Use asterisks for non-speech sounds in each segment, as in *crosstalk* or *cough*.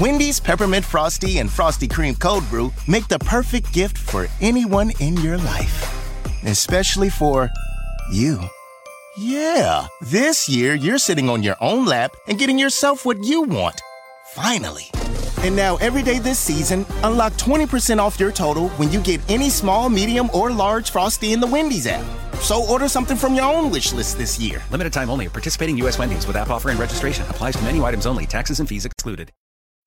Wendy's Peppermint Frosty and Frosty Cream Cold Brew make the perfect gift for anyone in your life, especially for you. Yeah, this year you're sitting on your own lap and getting yourself what you want. Finally. And now, every day this season, unlock 20% off your total when you get any small, medium, or large Frosty in the Wendy's app. So order something from your own wish list this year. Limited time only. Participating U.S. Wendy's with app offer and registration applies to menu items only. Taxes and fees excluded.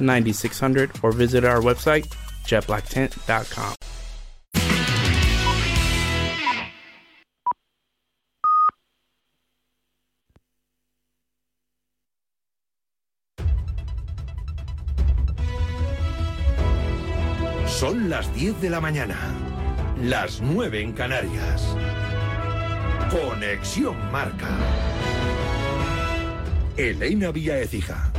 9600, or visit our website, jetblacktent.com. Son las 10 de la mañana, las 9 en Canarias. Conexión Marca. Elena Vía Ecija.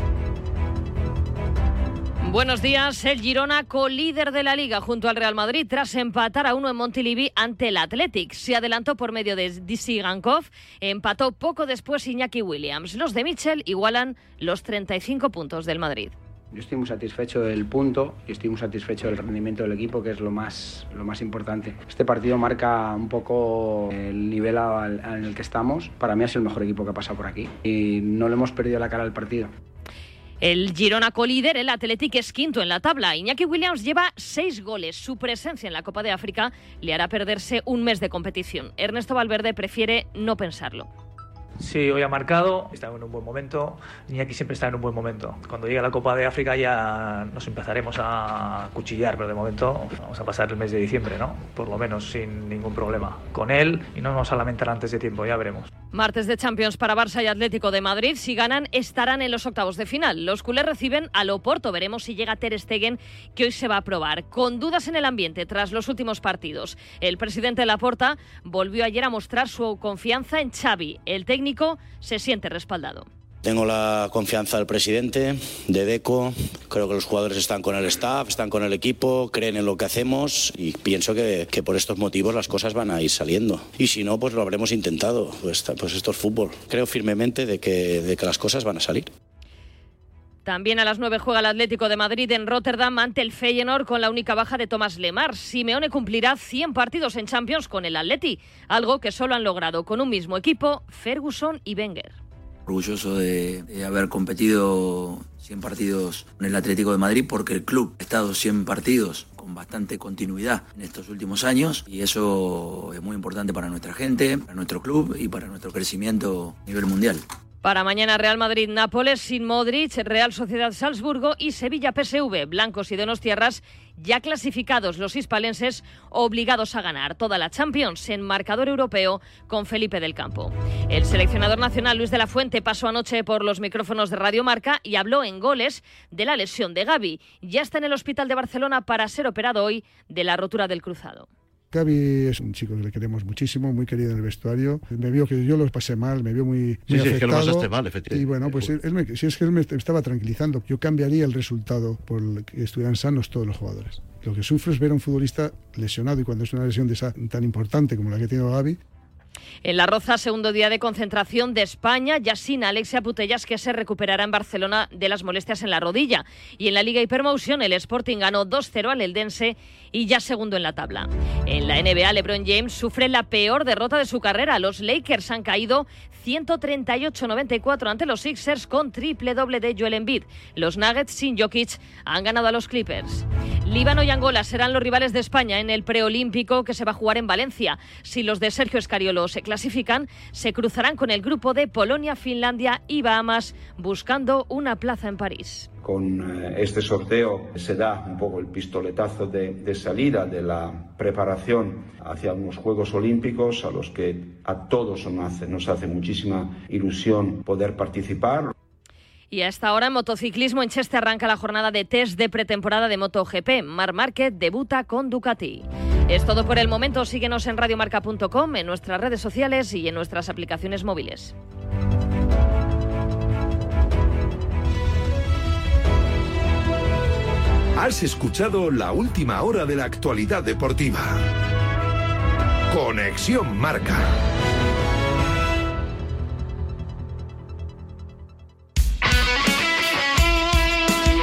Buenos días. El Girona, co-líder de la liga junto al Real Madrid, tras empatar a uno en Montilivi ante el Athletic. Se adelantó por medio de DC Gankov, empató poco después Iñaki Williams. Los de Mitchell igualan los 35 puntos del Madrid. Yo estoy muy satisfecho del punto y estoy muy satisfecho del rendimiento del equipo, que es lo más, lo más importante. Este partido marca un poco el nivel al- en el que estamos. Para mí es el mejor equipo que ha pasado por aquí y no le hemos perdido la cara al partido. El Girona co-líder, el Athletic es quinto en la tabla. Iñaki Williams lleva seis goles. Su presencia en la Copa de África le hará perderse un mes de competición. Ernesto Valverde prefiere no pensarlo. Sí, hoy ha marcado, está en un buen momento. Iñaki siempre está en un buen momento. Cuando llegue la Copa de África ya nos empezaremos a cuchillar, pero de momento vamos a pasar el mes de diciembre, ¿no? Por lo menos sin ningún problema con él y no nos vamos a lamentar antes de tiempo, ya veremos. Martes de Champions para Barça y Atlético de Madrid. Si ganan, estarán en los octavos de final. Los culés reciben al Oporto. Veremos si llega Ter Stegen, que hoy se va a probar. Con dudas en el ambiente tras los últimos partidos. El presidente Laporta volvió ayer a mostrar su confianza en Xavi. El técnico se siente respaldado. Tengo la confianza del presidente, de Deco. Creo que los jugadores están con el staff, están con el equipo, creen en lo que hacemos y pienso que, que por estos motivos las cosas van a ir saliendo. Y si no, pues lo habremos intentado. Pues, pues esto es fútbol. Creo firmemente de que, de que las cosas van a salir. También a las 9 juega el Atlético de Madrid en Rotterdam ante el Feyenoord con la única baja de Tomás Lemar. Simeone cumplirá 100 partidos en Champions con el Atleti, algo que solo han logrado con un mismo equipo Ferguson y Wenger. Orgulloso de, haber competido 100 partidos en el Atlético de Madrid porque el club ha estado 100 partidos con bastante continuidad en estos últimos años y eso es muy importante para nuestra gente, para nuestro club y para nuestro crecimiento a nivel mundial. Para mañana Real Madrid-Nápoles sin Modric, Real Sociedad-Salzburgo y Sevilla-PSV. Blancos y Donostiarras ya clasificados los hispalenses obligados a ganar toda la Champions en marcador europeo con Felipe del Campo. El seleccionador nacional Luis de la Fuente pasó anoche por los micrófonos de Radio Marca y habló en goles de la lesión de Gaby. Ya está en el hospital de Barcelona para ser operado hoy de la rotura del cruzado. Gaby es un chico que le queremos muchísimo, muy querido en el vestuario. Me vio que yo lo pasé mal, me vio muy, Sí, muy sí, es que lo afectado. pasaste mal, efectivamente. Y bueno, pues él, él me, si es que él me estaba tranquilizando. Yo cambiaría el resultado por que estuvieran sanos todos los jugadores. Lo que sufro es ver a un futbolista lesionado y cuando es una lesión de esa, tan importante como la que tiene Gaby, En La Roza, segundo día de concentración de España, ya sin Alexia Putellas, que se recuperará en Barcelona de las molestias en la rodilla. Y en la Liga Hypermotion, el Sporting ganó 2-0 al Eldense y ya segundo en la tabla. En la NBA, LeBron James sufre la peor derrota de su carrera. Los Lakers han caído 138-94 ante los Sixers con triple doble de Joel Embiid. Los Nuggets sin Jokic han ganado a los Clippers. Líbano y Angola serán los rivales de España en el preolímpico que se va a jugar en Valencia. Si los de Sergio Escariolo se clasifican, se cruzarán con el grupo de Polonia, Finlandia y Bahamas buscando una plaza en París. Con eh, este sorteo se da un poco el pistoletazo de, salida de la preparación hacia unos Juegos Olímpicos a los que a todos nos hace muchísima ilusión poder participar. Y a esta hora en motociclismo en Cheste arranca la jornada de test de pretemporada de MotoGP. Mar Márquez debuta con Ducati. Es todo por el momento. Síguenos en radiomarca.com, en nuestras redes sociales y en nuestras aplicaciones móviles. Has escuchado la última hora de la actualidad deportiva. Conexión Marca.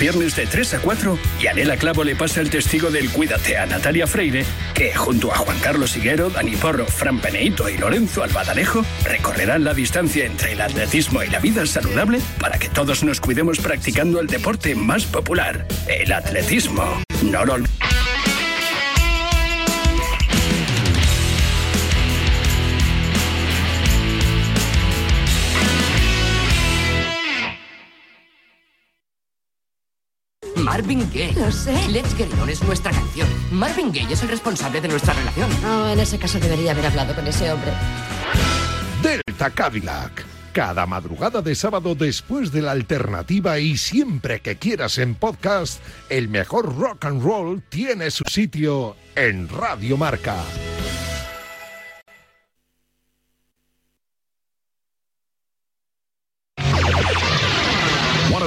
Viernes de 3 a 4, Yanela Clavo le pasa el testigo del Cuídate a Natalia Freire, que junto a Juan Carlos Higuero, Dani Porro, Fran Peneito y Lorenzo Albadalejo recorrerán la distancia entre el atletismo y la vida saludable para que todos nos cuidemos practicando el deporte más popular, el atletismo. No lo olvides. Marvin Gaye. Lo sé. Let's Get It On es nuestra canción. Marvin Gaye es el responsable de nuestra relación. No, en ese caso debería haber hablado con ese hombre. Delta Cadillac. Cada madrugada de sábado después de la alternativa y siempre que quieras en podcast, el mejor rock and roll tiene su sitio en Radio Marca.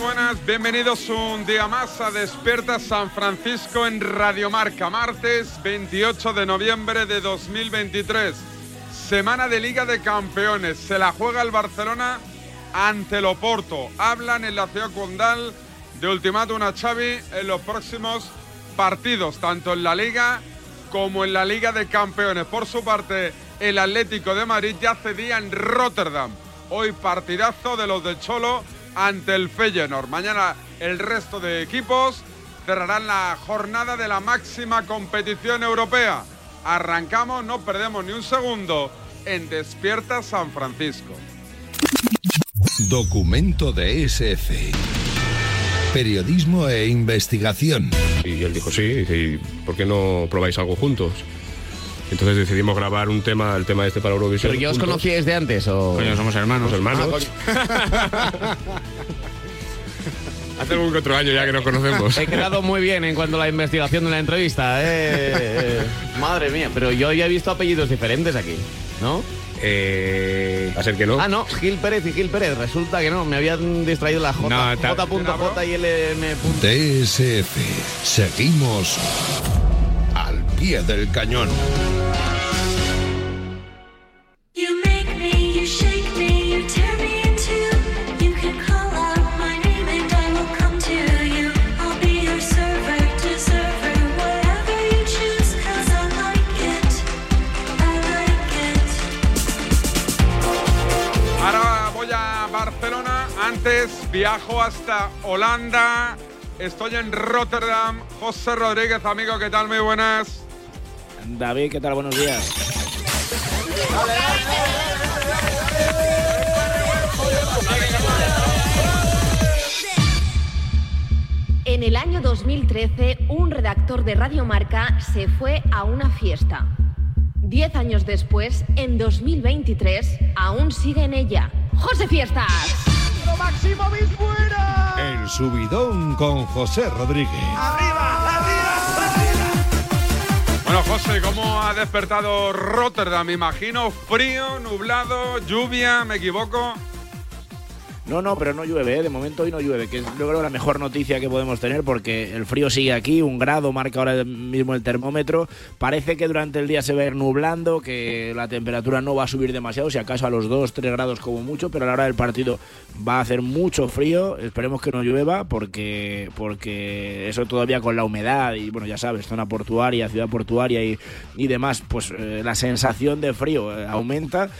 buenas. Bienvenidos un día más a Despierta San Francisco en Radiomarca, martes 28 de noviembre de 2023. Semana de Liga de Campeones. Se la juega el Barcelona ante el Oporto. Hablan en la ciudad condal de ultimátum a Xavi en los próximos partidos, tanto en la Liga como en la Liga de Campeones. Por su parte, el Atlético de Madrid ya cedía en Rotterdam. Hoy partidazo de los del Cholo ante el Feyenoord. Mañana el resto de equipos cerrarán la jornada de la máxima competición europea. Arrancamos, no perdemos ni un segundo en Despierta San Francisco. Documento de SF. Periodismo e investigación. Y él dijo, sí, dice, ¿y por qué no probáis algo juntos? Entonces decidimos grabar un tema, el tema este para Eurovisión. ¿Pero ya os juntos. conocíais de antes o...? Coño, somos hermanos. Somos hermanos. Ah, *laughs* Hace algún otro año ya que nos conocemos. He quedado muy bien en cuanto a la investigación de la entrevista. eh. Madre mía, pero yo ya he visto apellidos diferentes aquí, ¿no? Eh, a ser que no. Ah, no, Gil Pérez y Gil Pérez. Resulta que no, me habían distraído la J. No, J.J y LM. DSF. Seguimos pie del cañón. You make me, you shake me, you tear me in two. You can call out my name and I will come to you. I'll be your server, deserver, whatever you choose, cause I like it. I like it. Ahora voy a Barcelona. Antes viajo hasta Holanda. Estoy en Rotterdam. José Rodríguez, amigo, ¿qué tal? Muy buenas. David, ¿qué tal? Buenos días. En el año 2013, un redactor de Radio Marca se fue a una fiesta. Diez años después, en 2023, aún sigue en ella. ¡José Fiestas! fuera. El subidón con José Rodríguez. Arriba. Bueno, José, ¿cómo ha despertado Rotterdam? Me imagino frío, nublado, lluvia, ¿me equivoco? No, no, pero no llueve, ¿eh? de momento hoy no llueve, que es yo creo la mejor noticia que podemos tener porque el frío sigue aquí, un grado marca ahora mismo el termómetro, parece que durante el día se va a ir nublando, que la temperatura no va a subir demasiado, si acaso a los 2, 3 grados como mucho, pero a la hora del partido va a hacer mucho frío, esperemos que no llueva porque, porque eso todavía con la humedad y bueno, ya sabes, zona portuaria, ciudad portuaria y, y demás, pues eh, la sensación de frío eh, aumenta.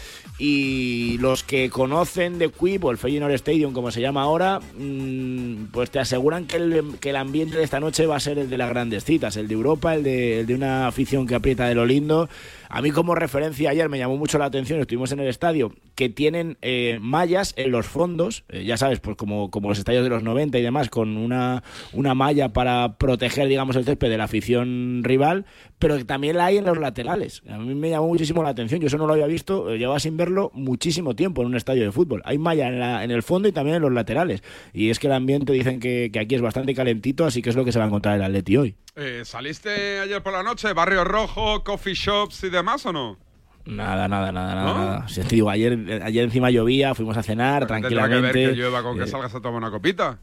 Y los que conocen de Quip o el Feyenoord Stadium como se llama ahora, mmm, pues te aseguran que el, que el, ambiente de esta noche va a ser el de las grandes citas, el de Europa, el de, el de una afición que aprieta de lo lindo. A mí como referencia ayer me llamó mucho la atención, estuvimos en el estadio, que tienen eh, mallas en los fondos, eh, ya sabes, pues como, como los estadios de los 90 y demás, con una, una malla para proteger, digamos, el césped de la afición rival, pero que también la hay en los laterales. A mí me llamó muchísimo la atención, yo eso no lo había visto, eh, llevaba sin verlo muchísimo tiempo en un estadio de fútbol. Hay malla en, la, en el fondo y también en los laterales. Y es que el ambiente dicen que, que aquí es bastante calentito, así que es lo que se va a encontrar el Atleti hoy. Eh, ¿Saliste ayer por la noche? ¿Barrio Rojo, coffee shops y demás o no? Nada, nada, nada, nada. nada. Si te digo, ayer, ayer encima llovía, fuimos a cenar Porque tranquilamente. que ver que llueva con que Eh, salgas a tomar una copita.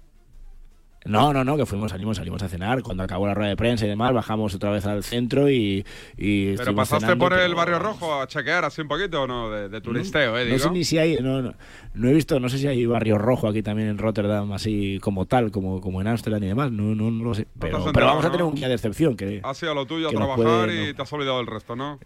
No, no, no, que fuimos, salimos, salimos a cenar. Cuando acabó la rueda de prensa y demás, bajamos otra vez al centro y. y ¿Pero pasaste cenando, por el barrio rojo a chequear así un poquito o no? De, de turisteo, ¿eh? No Digo. sé ni si hay, no, no, no he visto, no sé si hay barrio rojo aquí también en Rotterdam, así como tal, como, como en Ámsterdam y demás, no, no, no lo sé. Pero, pero enterado, vamos a ¿no? tener un día de excepción, que Has ido a lo tuyo a trabajar puede- y te has olvidado del resto, ¿no?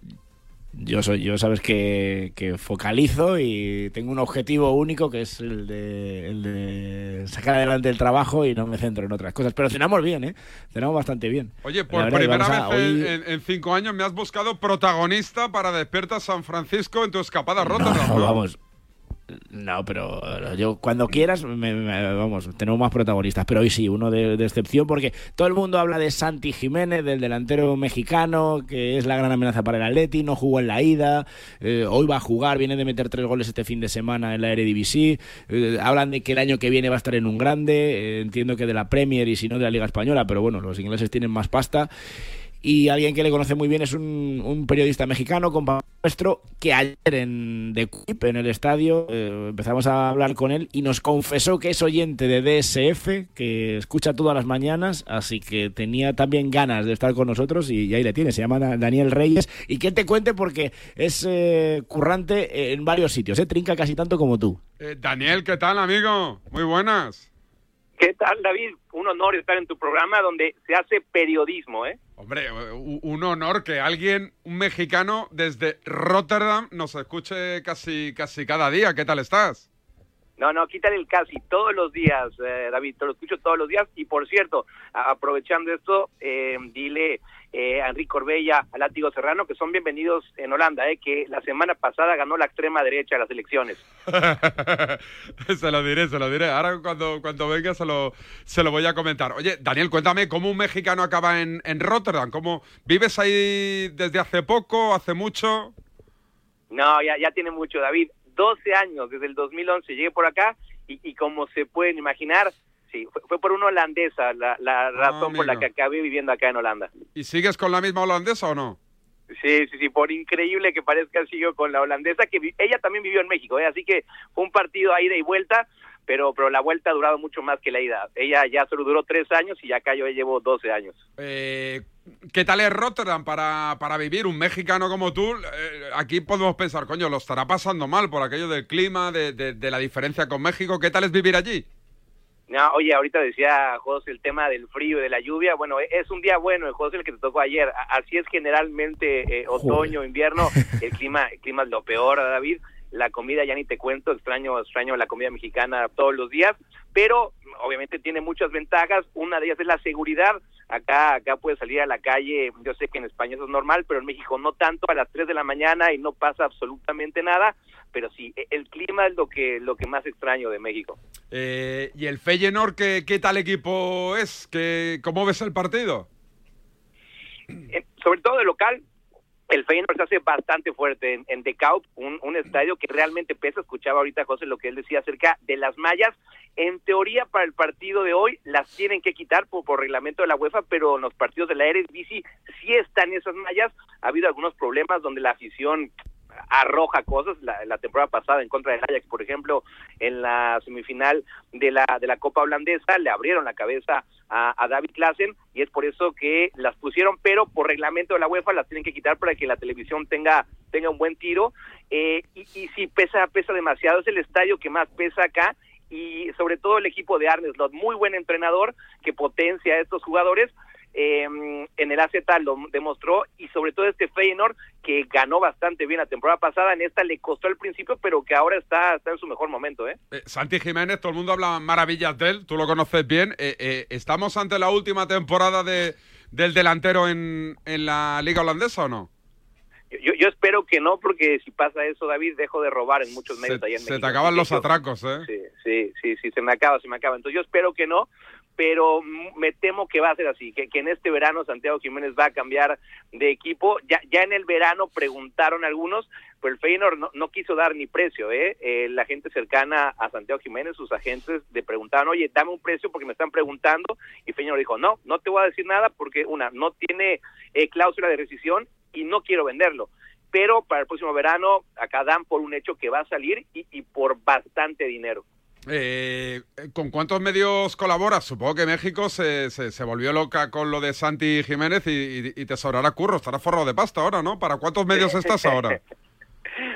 Yo soy, yo sabes que, que focalizo y tengo un objetivo único que es el de, el de sacar adelante el trabajo y no me centro en otras cosas. Pero cenamos bien, ¿eh? Cenamos bastante bien. Oye, por primera a- vez en- hoy- en, en cinco años me has buscado protagonista para Despierta San Francisco en tu escapada a Rotterdam. No, ¿no? vamos. No, pero yo cuando quieras, me- me- vamos, tenemos más protagonistas. Pero hoy sí, uno de, excepción, porque todo el mundo habla de Santi Jiménez, del delantero mexicano, que es la gran amenaza para el Atleti, no jugó en la ida, eh, hoy va a jugar, viene de meter tres goles este fin de semana en la Eredivisie. Eh, hablan de que el año que viene va a estar en un grande, eh, entiendo que de la Premier y si no de la Liga Española, pero bueno, los ingleses tienen más pasta. Y alguien que le conoce muy bien es un, un periodista mexicano, compañero nuestro, que ayer en The Quip, en el estadio, eh, empezamos a hablar con él y nos confesó que es oyente de DSF, que escucha todas las mañanas, así que tenía también ganas de estar con nosotros y, y ahí le tiene, se llama Da- Daniel Reyes. Y que te cuente porque es eh, currante en varios sitios, eh, trinca casi tanto como tú. Eh, Daniel, ¿qué tal, amigo? Muy buenas. ¿Qué tal, David? Un honor estar en tu programa donde se hace periodismo, ¿eh? Hombre, un honor que alguien, un mexicano desde Rotterdam, nos escuche casi, casi cada día. ¿Qué tal estás? No, no, quítale el casi todos los días, eh, David, te lo escucho todos los días. Y por cierto, aprovechando esto, eh, dile eh, a Enrique Corbella, a Látigo Serrano, que son bienvenidos en Holanda, eh, que la semana pasada ganó la extrema derecha de las elecciones. *laughs* se lo diré, se lo diré. Ahora cuando, cuando venga se lo, se lo voy a comentar. Oye, Daniel, cuéntame, ¿cómo un mexicano acaba en, en Rotterdam? ¿Cómo vives ahí desde hace poco, hace mucho? No, ya, ya tiene mucho, David. 12 años, desde el 2011 llegué por acá y, y como se pueden imaginar, sí, fue, fue por una holandesa la, la razón por la que acabé viviendo acá en Holanda. ¿Y sigues con la misma holandesa o no? Sí, sí, sí, por increíble que parezca, sigo con la holandesa, que vi- ella también vivió en México, ¿eh? así que fue un partido a ida y vuelta, pero, pero la vuelta ha durado mucho más que la ida. Ella ya solo duró tres años y acá yo llevo 12 años. Eh, ¿Qué tal es Rotterdam para, para vivir? Un mexicano como tú, eh, aquí podemos pensar, coño, lo estará pasando mal por aquello del clima, de, de- de la diferencia con México. ¿Qué tal es vivir allí? No, oye, ahorita decía José el tema del frío y de la lluvia. Bueno, e- es un día bueno, el José el que te tocó ayer. Así es generalmente eh, otoño, invierno. El clima, el clima es lo peor, David. La comida ya ni te cuento, extraño, extraño la comida mexicana todos los días, pero obviamente tiene muchas ventajas. Una de ellas es la seguridad. Acá, acá puedes salir a la calle. Yo sé que en España eso es normal, pero en México no tanto a las 3 de la mañana y no pasa absolutamente nada. Pero sí, e- el clima es lo que, lo que más extraño de México. Eh, ¿Y el Feyenoord qué, qué tal equipo es? ¿Qué, ¿Cómo ves el partido? Eh, sobre todo de local, el Feyenoord se hace bastante fuerte en, en un estadio que realmente pesa. Escuchaba ahorita José lo que él decía acerca de las mallas. En teoría, para el partido de hoy las tienen que quitar por, por reglamento de la UEFA, pero en los partidos de la Eredivisie sí están esas mallas. Ha habido algunos problemas donde la afición arroja cosas. La, temporada pasada en contra del Ajax, por ejemplo, en la semifinal de la de la Copa holandesa le abrieron la cabeza a, a David Klassen y es por eso que las pusieron, pero por reglamento de la UEFA las tienen que quitar para que la televisión tenga tenga un buen tiro. Eh, y, y sí pesa pesa demasiado, es el estadio que más pesa acá y sobre todo el equipo de Arne Slot, muy buen entrenador que potencia a estos jugadores. Eh, en el AZ lo demostró y sobre todo este Feyenoord que ganó bastante bien la temporada pasada, en esta le costó al principio, pero que ahora está, está en su mejor momento. ¿eh? Eh, Santi Jiménez, todo el mundo habla maravillas de él, tú lo conoces bien. Eh, eh, ¿Estamos ante la última temporada de, del delantero en, en la liga holandesa o no? Yo, yo espero que no, porque si pasa eso, David, dejo de robar en muchos medios Se, allá en se México. te acaban los atracos, ¿eh? Sí, sí, sí, sí, se me acaba, se me acaba. Entonces yo espero que no, pero me temo que va a ser así, que, en este verano Santiago Jiménez va a cambiar de equipo. Ya, ya en el verano preguntaron algunos, pero el Feyenoord no, no quiso dar ni precio, ¿eh? Eh, La gente cercana a Santiago Jiménez, sus agentes, le preguntaban, oye, dame un precio porque me están preguntando, y Feyenoord dijo, no, no te voy a decir nada porque, una, no tiene eh, cláusula de rescisión y no quiero venderlo pero para el próximo verano acá dan por un hecho que va a salir y, y por bastante dinero. Eh, ¿Con cuántos medios colaboras? Supongo que México se, se, se volvió loca con lo de Santi Jiménez y, te sobrará curro, estarás forrado de pasta ahora, ¿no? ¿Para cuántos medios estás ahora? *laughs*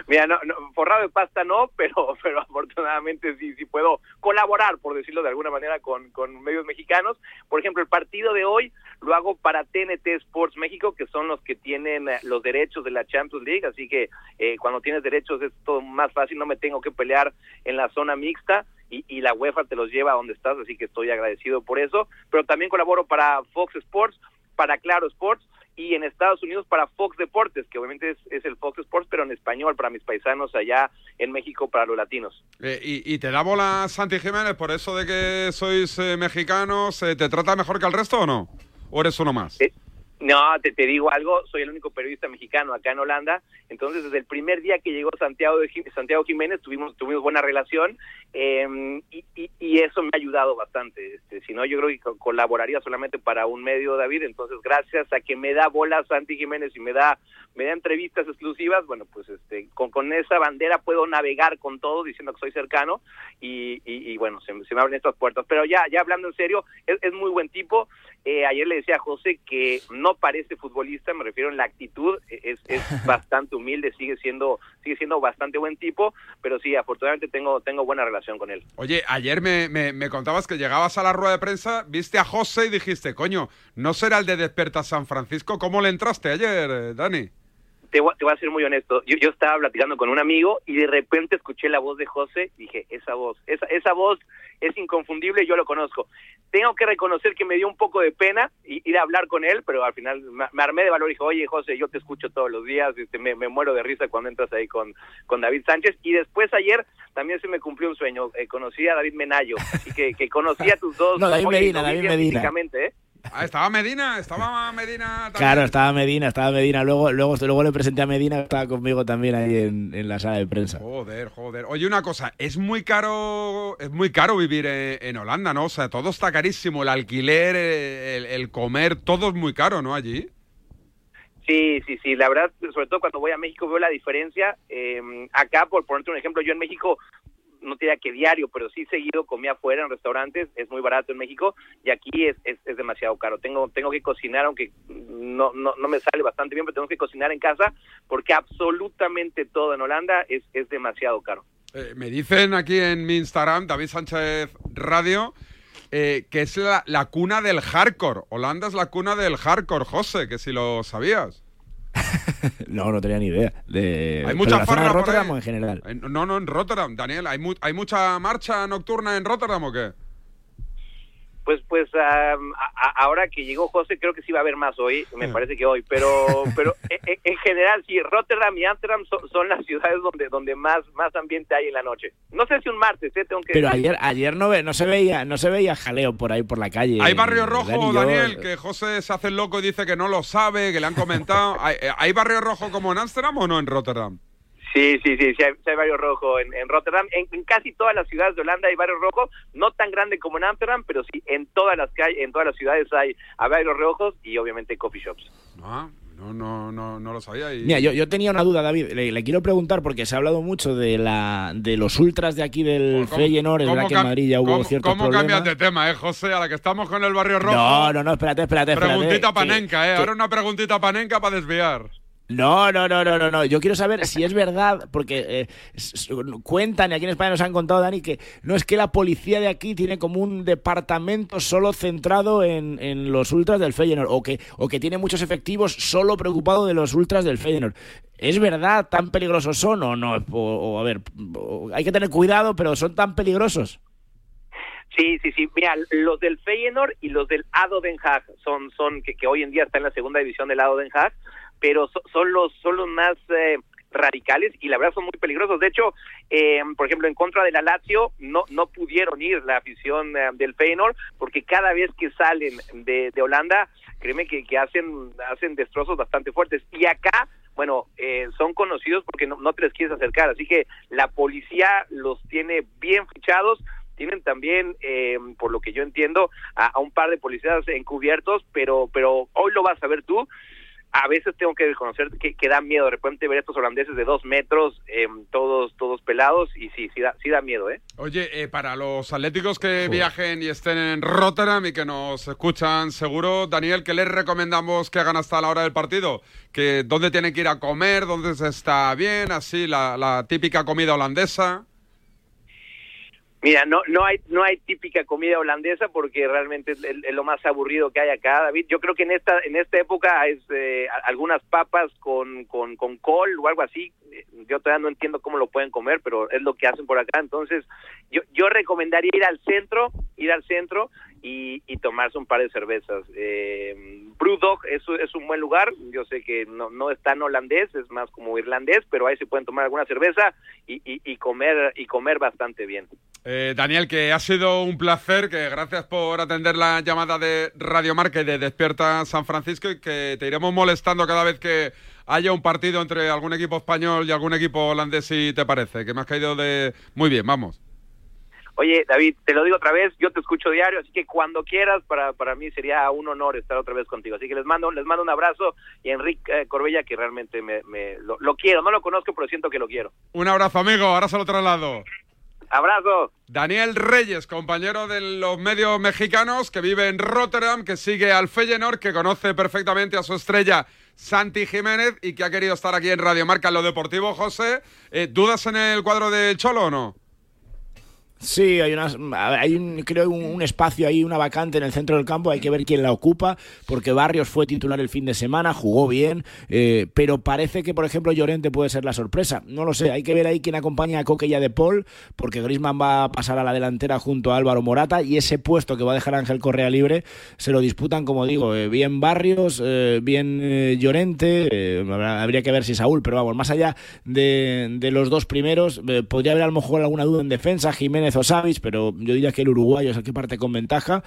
Mira, no, no, forrado de pasta no, pero, pero afortunadamente sí, sí puedo colaborar, por decirlo de alguna manera, con, con medios mexicanos. Por ejemplo, el partido de hoy lo hago para TNT Sports México, que son los que tienen eh, los derechos de la Champions League, así que eh, cuando tienes derechos es todo más fácil, no me tengo que pelear en la zona mixta y, y la UEFA te los lleva a donde estás, así que estoy agradecido por eso. Pero también colaboro para Fox Sports, para Claro Sports y en Estados Unidos para Fox Deportes, que obviamente es, es el Fox Sports, pero en español para mis paisanos allá en México para los latinos. Eh, y, y te da bola Santi Jiménez por eso de que sois eh, mexicanos? eh, ¿Te trata mejor que al resto o no? ¿O eres uno más? No, te, te digo algo, soy el único periodista mexicano acá en Holanda, entonces desde el primer día que llegó Santiago, de Santiago Jiménez tuvimos tuvimos buena relación eh, y, y- y eso me ha ayudado bastante. Este, si no, yo creo que co- colaboraría solamente para un medio, David, entonces gracias a que me da bolas Santi Jiménez y me da me da entrevistas exclusivas, bueno, pues este con, con esa bandera puedo navegar con todo diciendo que soy cercano y, y- y, bueno, se, se me abren estas puertas. Pero ya, ya hablando en serio, es, es muy buen tipo. Eh, ayer le decía a José que no parece futbolista, me refiero en la actitud, eh, es, es *laughs* bastante humilde, sigue siendo sigue siendo bastante buen tipo, pero sí, afortunadamente tengo tengo buena relación con él. Oye, ayer me, me- me contabas que llegabas a la rueda de prensa, viste a José y dijiste, coño, ¿no será el de Desperta San Francisco? ¿Cómo le entraste ayer, eh, Dani? Te voy, te voy a ser muy honesto, yo, yo estaba platicando con un amigo y de repente escuché la voz de José, dije, esa voz, esa, esa voz es inconfundible, yo lo conozco. Tengo que reconocer que me dio un poco de pena ir a hablar con él, pero al final me, armé de valor y dije, oye José, yo te escucho todos los días, este, me, me muero de risa cuando entras ahí con, con David Sánchez. Y después ayer también se me cumplió un sueño, eh, conocí a David Menayo, así que, que conocí a tus dos. *laughs* No, David oye, Medina, David Medina. físicamente, ¿eh? Ah, estaba Medina, estaba Medina también. Claro, estaba Medina, estaba Medina. Luego, luego, luego le presenté a Medina, que estaba conmigo también ahí en, en la sala de prensa. Joder, joder. Oye, una cosa, es muy caro, es muy caro vivir en, en Holanda, ¿no? O sea, todo está carísimo, el alquiler, el, el comer, todo es muy caro, ¿no? Allí. Sí, sí, sí, la verdad, sobre todo cuando voy a México veo la diferencia. Eh, acá, por ponerte un ejemplo, yo en México no te diría que diario, pero sí seguido comía afuera en restaurantes, es muy barato en México y aquí es, es, demasiado caro. Tengo tengo que cocinar, aunque no, no, no me sale bastante bien, pero tengo que cocinar en casa porque absolutamente todo en Holanda es, es demasiado caro. Eh, me dicen aquí en mi Instagram, David Sánchez Radio, eh, que es la, la cuna del hardcore. Holanda es la cuna del hardcore, José, que si lo sabías. *laughs* No, no tenía ni idea. De, Hay mucha zona de farra por Rotterdam ahí. en general. En- no, no, en Rotterdam, Daniel. ¿Hay, mu- ¿Hay mucha marcha nocturna en Rotterdam o qué? Pues, pues um, a- a- ahora que llegó José, creo que sí va a haber más hoy, me parece que hoy, pero, *laughs* pero en, en- en general sí, Rotterdam y Amsterdam son, son las ciudades donde, donde más, más ambiente hay en la noche. No sé si un martes, ¿eh? tengo que Pero ayer, ayer no, ve- no se veía, no se veía jaleo por ahí por la calle. Hay barrio Dani, rojo, yo- Daniel, que José se hace el loco y dice que no lo sabe, que le han comentado. *laughs* ¿Hay, eh, ¿hay barrio rojo como en Ámsterdam o no en Rotterdam? Sí, sí, sí, sí hay, sí hay barrio rojo en, en Rotterdam. En, en casi todas las ciudades de Holanda hay barrio rojo, no tan grande como en Amsterdam, pero sí en todas las calles, en todas las ciudades hay, hay barrios rojos y obviamente coffee shops. Ah, no, no, no, no lo sabía. Y... Mira, yo, yo tenía una duda, David. Le, le quiero preguntar porque se ha hablado mucho de la de los ultras de aquí del Feyenoord. Es verdad que en Madrid ya hubo cómo- ciertos cómo problemas. cambias de tema, eh, José? A la que estamos con el barrio rojo. No, no, no, espérate, espérate, espérate. Preguntita panenca, eh. que- Ahora una preguntita panenca para desviar. No, no, no, no, no, no. Yo quiero saber si es verdad, porque eh, cuentan, y aquí en España nos han contado, Dani, que no es que la policía de aquí tiene como un departamento solo centrado en, en los ultras del Feyenoord, o que, o que tiene muchos efectivos solo preocupado de los ultras del Feyenoord. ¿Es verdad tan peligrosos son o no? O, a ver, hay que tener cuidado, pero son tan peligrosos. Sí, sí, sí. Mira, los del Feyenoord y los del ADO Den Haag son, son que, hoy en día está en la segunda división del ADO Den pero so- son los, son los más eh, radicales y la verdad son muy peligrosos. De hecho, eh, por ejemplo, en contra de la Lazio no, no pudieron ir la afición eh, del Feyenoord porque cada vez que salen de, de Holanda, créeme que, que hacen, hacen destrozos bastante fuertes. Y acá bueno, eh, son conocidos porque no, no te les quieres acercar, así que la policía los tiene bien fichados, tienen también, eh, por lo que yo entiendo, a, a un par de policías encubiertos, pero, pero hoy lo vas a ver tú. A veces tengo que reconocer que, que da miedo de repente ver estos holandeses de dos metros, eh, todos todos pelados, y sí, sí da, sí da miedo, ¿eh? Oye, eh, para los atléticos que viajen y estén en Rotterdam y que nos escuchan seguro, Daniel, ¿qué les recomendamos que hagan hasta la hora del partido? que ¿Dónde tienen que ir a comer? ¿Dónde se está bien? Así, la, la típica comida holandesa. Mira, no no hay no hay típica comida holandesa porque realmente es, lo más aburrido que hay acá, David. Yo creo que en esta en esta época es eh, algunas papas con, con con col o algo así. Eh, Yo todavía no entiendo cómo lo pueden comer, pero es lo que hacen por acá. Entonces, yo yo recomendaría ir al centro, ir al centro y, tomarse un par de cervezas. Eh, Brewdog es, es un buen lugar. Yo sé que no no es tan holandés, es más como irlandés, pero ahí se pueden tomar alguna cerveza y, y, y comer y comer bastante bien. Eh, Daniel, que ha sido un placer, que gracias por atender la llamada de Radio Marca y de Despierta San Francisco y que te iremos molestando cada vez que haya un partido entre algún equipo español y algún equipo holandés, si te parece, que me has caído de... Muy bien, vamos. Oye, David, te lo digo otra vez, yo te escucho diario, así que cuando quieras, para, para mí sería un honor estar otra vez contigo. Así que les mando, les mando un abrazo y a Enrique eh, Corbella, que realmente me, me- lo, lo quiero, no lo conozco, pero siento que lo quiero. Un abrazo, amigo, ahora se lo traslado. Abrazo. Daniel Reyes, compañero de los medios mexicanos, que vive en Rotterdam, que sigue al Feyenoord, que conoce perfectamente a su estrella Santi Jiménez y que ha querido estar aquí en Radio Marca en lo deportivo. José, eh, ¿dudas en el cuadro de Cholo o no? Sí, hay, hay un, creo un, espacio ahí, una vacante en el centro del campo, hay que ver quién la ocupa, porque Barrios fue titular el fin de semana, jugó bien, eh, pero parece que, por ejemplo, Llorente puede ser la sorpresa. No lo sé, hay que ver ahí quién acompaña a Coque y a De Paul, porque Grisman va a pasar a la delantera junto a Álvaro Morata, y ese puesto que va a dejar Ángel Correa libre se lo disputan, como digo, eh, bien Barrios, eh, bien eh, Llorente, eh, habría que ver si Saúl, pero vamos, más allá de, de los dos primeros, podría haber a lo mejor alguna duda en defensa, Jiménez o Savic, pero yo diría que el uruguayo es el que parte con ventaja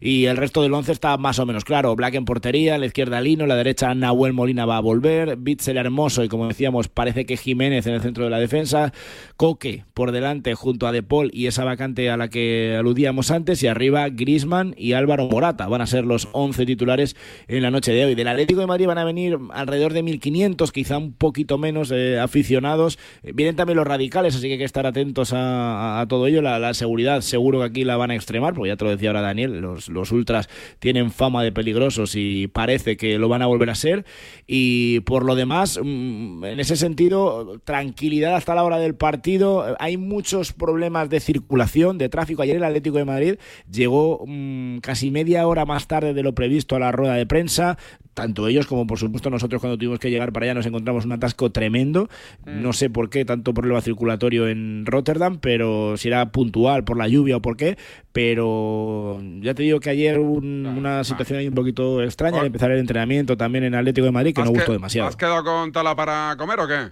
y el resto del once está más o menos claro. Black en portería, la izquierda Lino, la derecha Nahuel Molina va a volver, Bitzel Hermoso y como decíamos parece que Jiménez en el centro de la defensa, Coque por delante junto a De Paul y esa vacante a la que aludíamos antes y arriba Grisman y Álvaro Morata van a ser los 11 titulares en la noche de hoy. Del Atlético de Madrid van a venir alrededor de 1.500, quizá un poquito menos eh, aficionados. Eh, Vienen también los radicales, así que hay que estar atentos a todo ello. La, seguridad seguro que aquí la van a extremar, porque ya te lo decía ahora Daniel, los, los ultras tienen fama de peligrosos y parece que lo van a volver a ser. Y por lo demás, mm, en ese sentido, tranquilidad hasta la hora del partido. Hay muchos problemas de circulación, de tráfico. Ayer el Atlético de Madrid llegó mm, casi media hora más tarde de lo previsto a la rueda de prensa. Tanto ellos como por supuesto nosotros cuando tuvimos que llegar para allá nos encontramos un atasco tremendo. No sé por qué tanto problema circulatorio en Rotterdam, pero si era puntual por la lluvia o por qué. Pero ya te digo que ayer un- una situación ahí un poquito extraña al empezar el entrenamiento también en Atlético de Madrid que ¿Has no gustó que- demasiado. ¿Has quedado con Tala para comer o qué?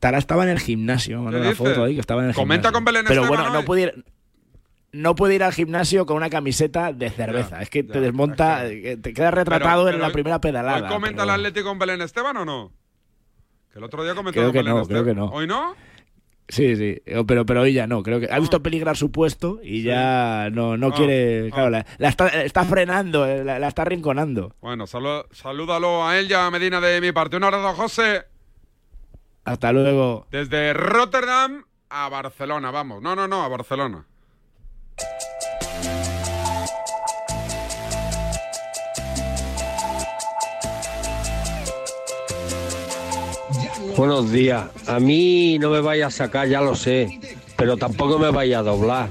Tara estaba en el gimnasio, mandó una foto ahí que estaba en el Comenta gimnasio. con Belén Pero Esteban bueno, no hoy. puede ir no puede ir al gimnasio con una camiseta de cerveza. es que te desmonta, eh, te queda retratado Pero- en la hoy- primera pedalada. ¿Hoy comenta pero- el Atlético con Belén Esteban o no? Que el otro día comentó Creo que Belén no, Esteban. creo que no. ¿Hoy no? Sí, sí, eh, pero, pero hoy ya no. Creo que ha visto peligrar su puesto y ya no, no quiere. Claro, la, la está, está frenando, eh, la, la está rinconando. Bueno, salu- salúdalo a él ya, Medina, de mi parte. Un abrazo, José. Hasta luego. Desde Rotterdam a Barcelona, vamos. No, no, no, a Barcelona. Buenos días. A mí no me vaya a sacar, ya lo sé, pero tampoco me vaya a doblar.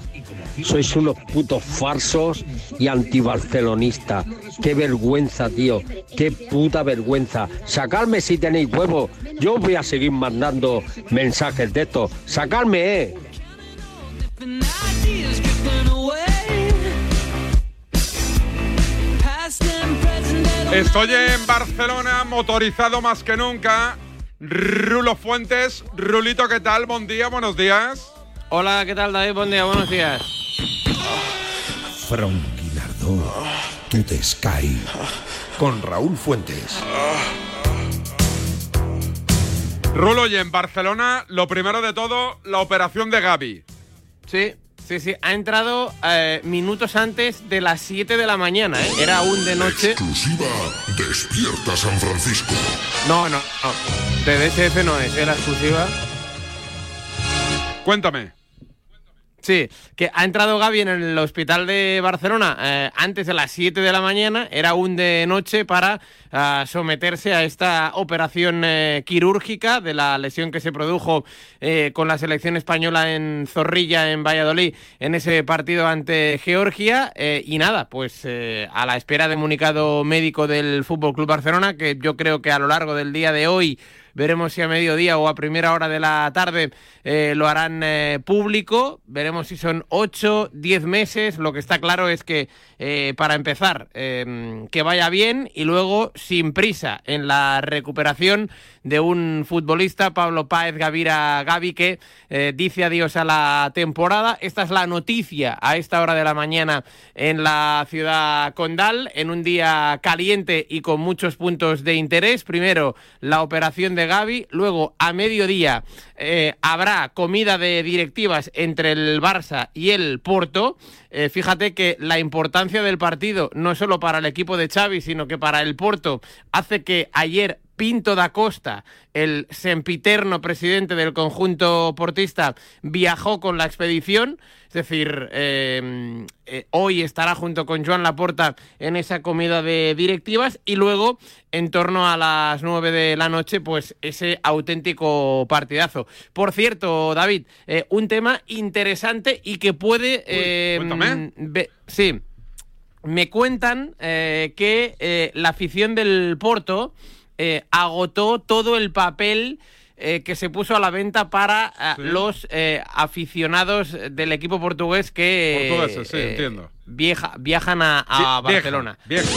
Sois unos putos falsos y antibarcelonistas. Qué vergüenza, tío. Qué puta vergüenza. Sacarme si tenéis huevos. Yo voy a seguir mandando mensajes de estos. Sacarme, eh. Estoy en Barcelona, motorizado más que nunca. Rulo Fuentes. Rulito, ¿qué tal? Buen día, buenos días. Hola, ¿qué tal David? Buen día, buenos días. Franquinardo, tu de Sky. Con Raúl Fuentes. Rulo, y en Barcelona, lo primero de todo, la operación de Gaby. Sí, sí, sí. Ha entrado eh, minutos antes de las 7 de la mañana, ¿eh? Era aún de noche. Exclusiva Despierta San Francisco. No, no, no. De DSF no es, era exclusiva. Cuéntame. Sí, que ha entrado Gaby en el hospital de Barcelona eh, antes de las 7 de la mañana, era aún de noche para ah, someterse a esta operación eh, quirúrgica de la lesión que se produjo eh, con la selección española en Zorrilla, en Valladolid, en ese partido ante Georgia. y nada, pues a la espera de comunicado médico del Fútbol Club Barcelona, que yo creo que a lo largo del día de hoy Veremos si a mediodía o a primera hora de la tarde eh, lo harán eh, público. Veremos si son 8, 10 meses. Lo que está claro es que eh, para empezar, eh, que vaya bien y luego sin prisa en la recuperación de un futbolista, Pablo Páez Gavira Gavi, que eh, dice adiós a la temporada. Esta es la noticia a esta hora de la mañana en la ciudad condal, en un día caliente y con muchos puntos de interés. Primero, la operación de Gavi, luego a mediodía eh, habrá comida de directivas entre el Barça y el Porto. Eh, fíjate que la importancia del partido, no solo para el equipo de Xavi, sino que para el Porto, hace que ayer Pinto da Costa, el sempiterno presidente del conjunto portista, viajó con la expedición. Es decir, eh, eh, hoy estará junto con Joan Laporta en esa comida de directivas y luego, en torno a las 9 de la noche, pues ese auténtico partidazo. Por cierto, David, eh, un tema interesante y que puede... cuéntame. ve- sí. Me cuentan eh, que la afición del Porto eh, agotó todo el papel eh, que se puso a la venta para eh, Sí. los eh, aficionados del equipo portugués que Portugueses, sí, eh, entiendo. vieja- viajan a, a Sí, viajan, Barcelona. viajan.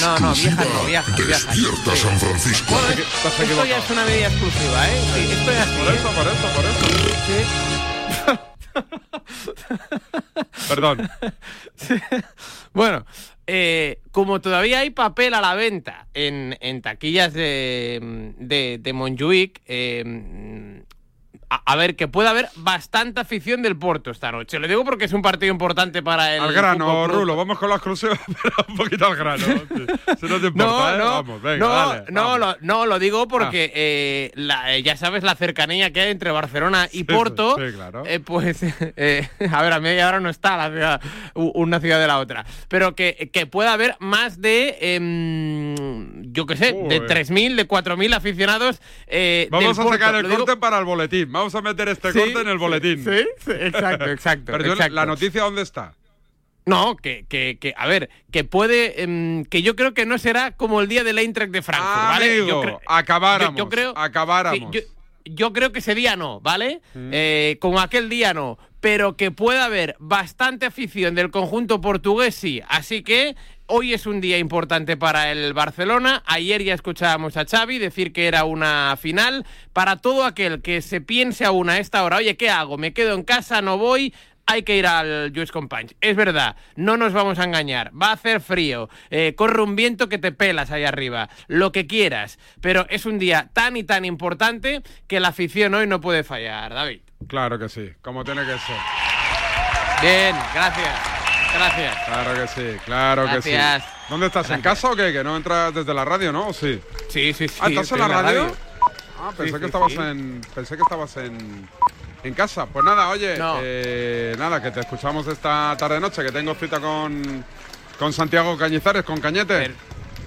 No, no, viajan, no, viajan. Despierta San Francisco. Bueno, esto ya es una medida exclusiva, ¿eh? Sí, esto es así, Por eso, por eso, por eso. Perdón. *laughs* Sí. Bueno, eh, como todavía hay papel a la venta en, en taquillas de, de, de eh, a, a ver, que puede haber bastante afición del Porto esta noche. Lo digo porque es un partido importante para el. Al grano. Rulo, vamos con la exclusiva, *laughs* pero un poquito al grano. Si no te importa, No, ¿eh? no, vamos, venga, no, dale. no, vamos. lo, no, lo digo porque eh, la- eh, ya sabes la cercanía que hay entre Barcelona y Sí, Porto. sí, claro. Eh, pues, *laughs* a ver, a media hora no está la ciudad, una ciudad de la otra. Pero que, que pueda haber más de, em, yo qué sé, de Uy. 3.000, de 4.000 aficionados. Vamos del a sacar Porto. el corte para el boletín. Vamos a meter este Sí, corte en el boletín. sí, sí, exacto, exacto, *laughs* Pero exacto. ¿la noticia dónde está? No, que, que, que, a ver, que puede, em, que yo creo que no será como el día del Eintracht de Frankfurt, ¿vale? Amigo, Yo acabáramos, yo- yo creo- acabáramos. Sí, yo, yo creo que ese día no, ¿vale? Mm. Eh, como aquel día no, pero que pueda haber bastante afición del conjunto portugués, sí. Así que hoy es un día importante para el Barcelona. Ayer ya escuchábamos a Xavi decir que era una final. Para todo aquel que se piense aún a esta hora, oye, ¿qué hago? ¿Me quedo en casa? ¿No voy? Hay que ir al Juice Companys. Es verdad, no nos vamos a engañar. Va a hacer frío, eh, corre un viento que te pelas ahí arriba, lo que quieras. Pero es un día tan y tan importante que la afición hoy no puede fallar, David. Claro que sí, como tiene que ser. Bien, gracias. Gracias. Claro que sí, claro que Gracias. sí. ¿Dónde estás? ¿En casa o qué? Que no entras desde la radio, ¿no? ¿O sí? Sí, sí, sí. Ah, ¿estás en la radio? radio. Ah, pensé Sí, que sí, estabas sí. en. Pensé que estabas en. En casa. Pues nada, oye, No. eh, nada, que te escuchamos esta tarde noche, que tengo cita con. Con Santiago Cañizares, con Cañete.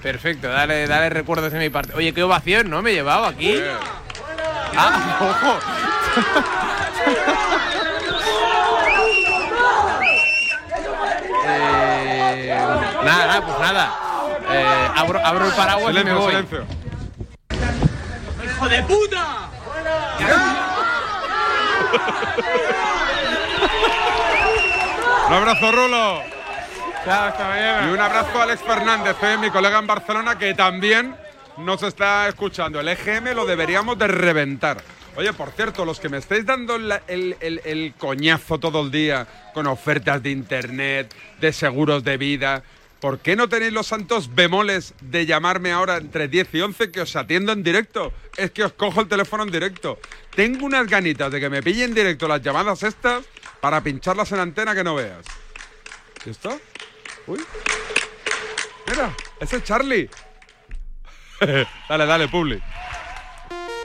Perfecto, dale, dale recuerdos de mi parte. Oye, qué ovación, ¿no? Me he llevado aquí. Eh, Ah, *laughs* ojo. Nada, nada, pues nada. Eh, abro, abro el paraguas y me silencio, voy. silencio. ¡Hijo de puta! Un abrazo, Rulo. Chao, hasta mañana. Y un abrazo a Alex Fernández, eh, mi colega en Barcelona, que también nos está escuchando. El EGM lo deberíamos de reventar. Oye, por cierto, los que me estáis dando el, coñazo todo el día con ofertas de internet, de seguros de vida, ¿por qué no tenéis los santos bemoles de llamarme ahora entre 10 y 11 que os atiendo en directo? Es que os cojo el teléfono en directo. Tengo unas ganitas de que me pillen en directo las llamadas estas para pincharlas en antena que no veas. ¿Y? Uy. Mira, ese es Charlie. *laughs* dale, dale, Publi.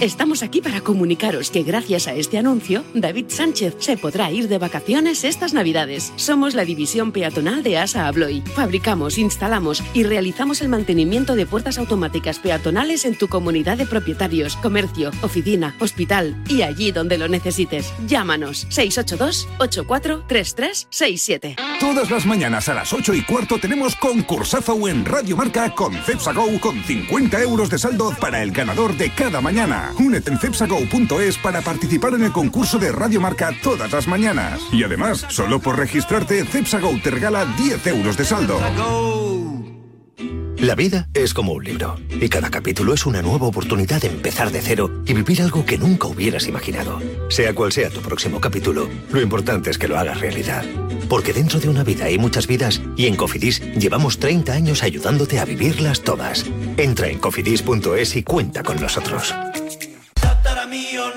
Estamos aquí para comunicaros que gracias a este anuncio, David Sánchez se podrá ir de vacaciones estas Navidades. Somos la división peatonal de ASA Abloy. Fabricamos, instalamos y realizamos el mantenimiento de puertas automáticas peatonales en tu comunidad de propietarios, comercio, oficina, hospital y allí donde lo necesites. Llámanos 682-843367. Todas las mañanas a las 8 y cuarto tenemos concursazo en Radio Marca con Cepsa con 50 euros de saldo para el ganador de cada mañana. Únete en cepsago.es para participar en el concurso de Radio Marca todas las mañanas. Y además, solo por registrarte, Cepsa Go te regala 10 euros de saldo. La vida es como un libro y cada capítulo es una nueva oportunidad de empezar de cero y vivir algo que nunca hubieras imaginado. Sea cual sea tu próximo capítulo, lo importante es que lo hagas realidad. Porque dentro de una vida hay muchas vidas y en Cofidis llevamos 30 años ayudándote a vivirlas todas. Entra en cofidis.es y cuenta con nosotros. me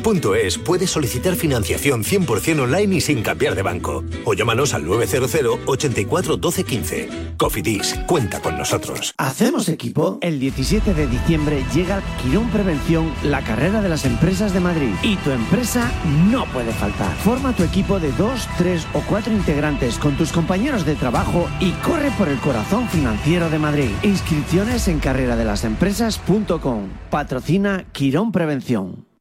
cofidis.es puedes solicitar financiación 100% online y sin cambiar de banco. O llámanos al 900 84 12 15. Cofidis, cuenta con nosotros. ¿Hacemos equipo? El 17 de diciembre llega Quirón Prevención, la carrera de las empresas de Madrid. Y tu empresa no puede faltar. Forma tu equipo de dos, tres o cuatro integrantes con tus compañeros de trabajo y corre por el corazón financiero de Madrid. Inscripciones en carreradelasempresas.com. Patrocina Quirón Prevención.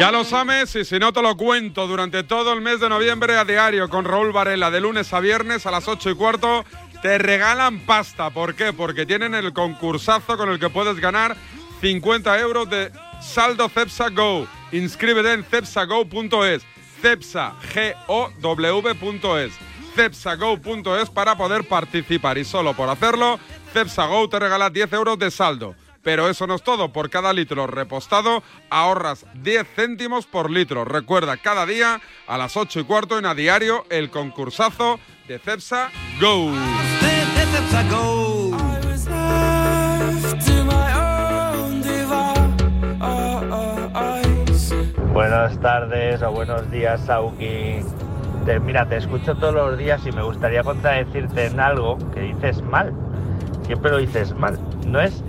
Ya lo sabes y si no te lo cuento durante todo el mes de noviembre a diario con Raúl Varela de lunes a viernes a las 8 y cuarto te regalan pasta. ¿Por qué? Porque tienen el concursazo con el que puedes ganar 50 euros de saldo Cepsa Go. Inscríbete en cepsago.es, cepsa, G-O-W.es, cepsago.es para poder participar y solo por hacerlo, Cepsa Go te regala 10 euros de saldo. Pero eso no es todo, por cada litro repostado ahorras 10 céntimos por litro. Recuerda, cada día a las 8 y cuarto en a diario el concursazo de Cepsa Go. Buenas tardes o buenos días, Sauki. Te- mira, te escucho todos los días y me gustaría contradecirte en algo que dices mal. Siempre lo dices mal. No es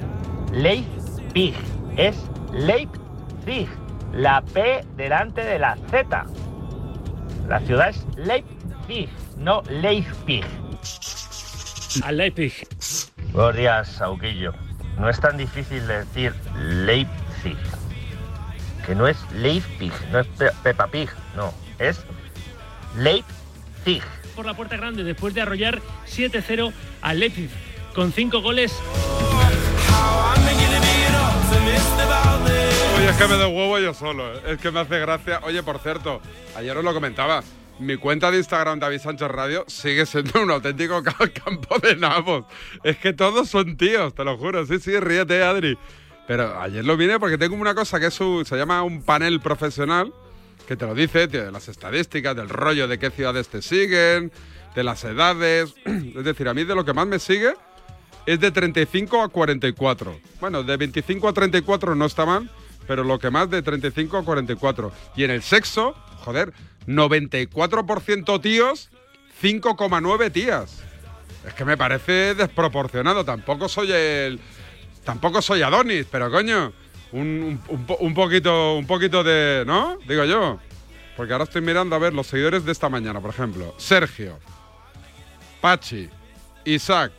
Leipzig, es Leipzig. La P delante de la Z. La ciudad es Leipzig, no Leipzig. A Leipzig. Buenos días, Sauquillo. No es tan difícil decir Leipzig. Que no es Leipzig, no es Pe- Peppa Pig, no. Es Leipzig. Por la puerta grande después de arrollar 7-0 a Leipzig con 5 goles. Oye, es que me doy huevo yo solo, ¿eh? es que me hace gracia. Oye, por cierto, ayer os lo comentaba, mi cuenta de Instagram David Sánchez Radio sigue siendo un auténtico *laughs* ca- campo de nabos. Es que todos son tíos, te lo juro. Sí, sí, ríete, Adri. Pero ayer lo vine porque tengo una cosa que es se llama un panel profesional que te lo dice, tío, de las estadísticas, del rollo de qué ciudades te siguen, de las edades. *clears throat* Es decir, a mí de lo que más me sigue es de 35 a 44. Bueno, de 25 a 34 no está mal, pero lo que más de 35 a 44. Y en el sexo, joder, 94% tíos, 5,9 tías. Es que me parece desproporcionado. Tampoco soy el. Tampoco soy Adonis, pero coño. Un, un- un po- un poquito, un poquito de. ¿No? Digo yo. Porque ahora estoy mirando a ver los seguidores de esta mañana, por ejemplo. Sergio. Pachi. Isaac.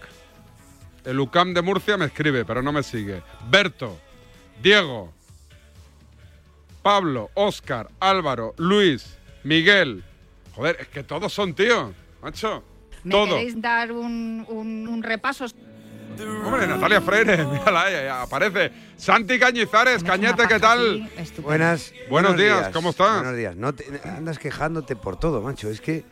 El UCAM de Murcia me escribe, pero no me sigue. Berto. Diego. Pablo. Oscar. Álvaro. Luis. Miguel. Joder, es que todos son tíos, macho. ¿Me Todo. queréis dar un, un- un repaso? Hombre, Natalia Freire, *laughs* mírala, ahí, ahí aparece. Santi Cañizares, Cañete, ¿qué tal? Buenas. Buenos días, ¿cómo estás? Buenos días. No te- andas quejándote por todo, macho. Es que.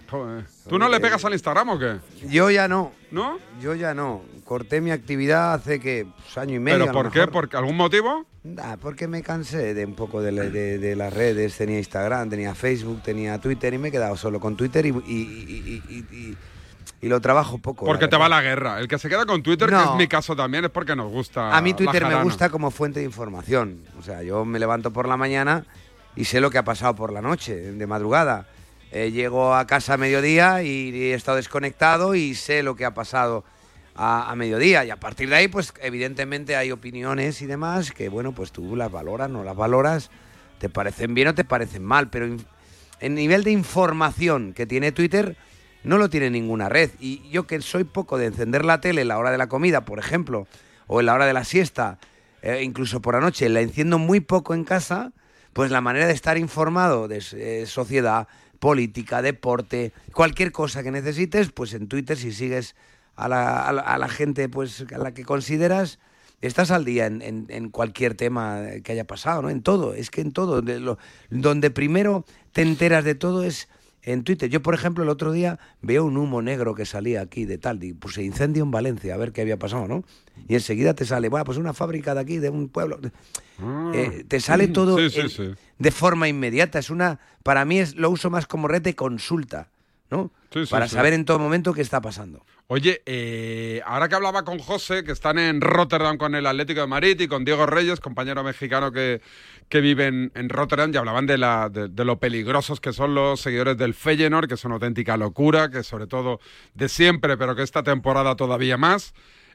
¿Tú no le pegas al Instagram o qué? Yo ya no. ¿No? Yo ya no. Corté mi actividad hace que pues, año y medio. ¿Pero a lo por qué? mejor. ¿Por algún motivo? Nah, porque me cansé de un poco de, la- de- de las redes. Tenía Instagram, tenía Facebook, tenía Twitter y me he quedado solo con Twitter y, y- y- y- y- lo trabajo poco. Porque te va la guerra. El que se queda con Twitter, que No. es mi caso también, es porque nos gusta. A mí Twitter me gusta como fuente de información. O sea, yo me levanto por la mañana y sé lo que ha pasado por la noche, de madrugada. Eh, llego a casa a mediodía y he estado desconectado y sé lo que ha pasado a, a mediodía. Y a partir de ahí, pues evidentemente hay opiniones y demás que, bueno, pues tú las valoras, no las valoras, te parecen bien o te parecen mal, pero el nivel de información que tiene Twitter no lo tiene ninguna red. Y yo que soy poco de encender la tele en la hora de la comida, por ejemplo, o en la hora de la siesta, eh, incluso por la noche, la enciendo muy poco en casa, pues la manera de estar informado de eh, sociedad, política, deporte, cualquier cosa que necesites, pues en Twitter si sigues a la, a la- a la gente pues a la que consideras, estás al día en, en- cualquier tema que haya pasado, ¿no? En todo, es que en todo. lo- donde primero te enteras de todo es en Twitter. Yo, por ejemplo, el otro día veo un humo negro que salía aquí de tal, y pues se incendio en Valencia, a ver qué había pasado, ¿no? Y enseguida te sale, bueno, pues una fábrica de aquí, de un pueblo. Eh, te sale todo Ah. Sí, sí, en- sí. de forma inmediata. Es una, para mí es, lo uso más como red de consulta, ¿no? Para saber en todo momento qué está pasando. Oye, eh, ahora que hablaba con José, que están en Rotterdam con el Atlético de Madrid y con Diego Reyes, compañero mexicano que, que vive en, Rotterdam, y hablaban de, la, de, de lo peligrosos que son los seguidores del Feyenoord, que son auténtica locura, que sobre todo de siempre, pero que esta temporada todavía más.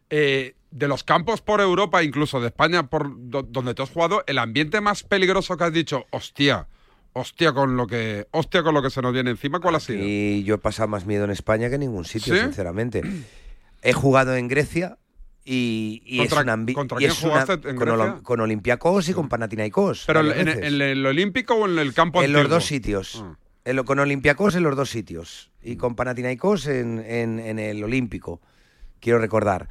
Eh, de los campos por Europa, incluso de España, por do- donde tú has jugado, el ambiente más peligroso que has dicho, hostia, hostia con lo que, hostia con lo que se nos viene encima, ¿cuál ha sido? Y yo he pasado más miedo en España que en ningún sitio, ¿Sí? sinceramente. He jugado en Grecia y, y ¿Contra- es una ambi- contra y quién es una- jugaste en con, con Olympiacos y con Panathinaikos. ¿Pero en, el Olímpico o en el campo En los dos sitios. Ah. En lo- con Olympiacos en los dos sitios. Y con Panathinaikos en, en- en el Olímpico. Quiero recordar.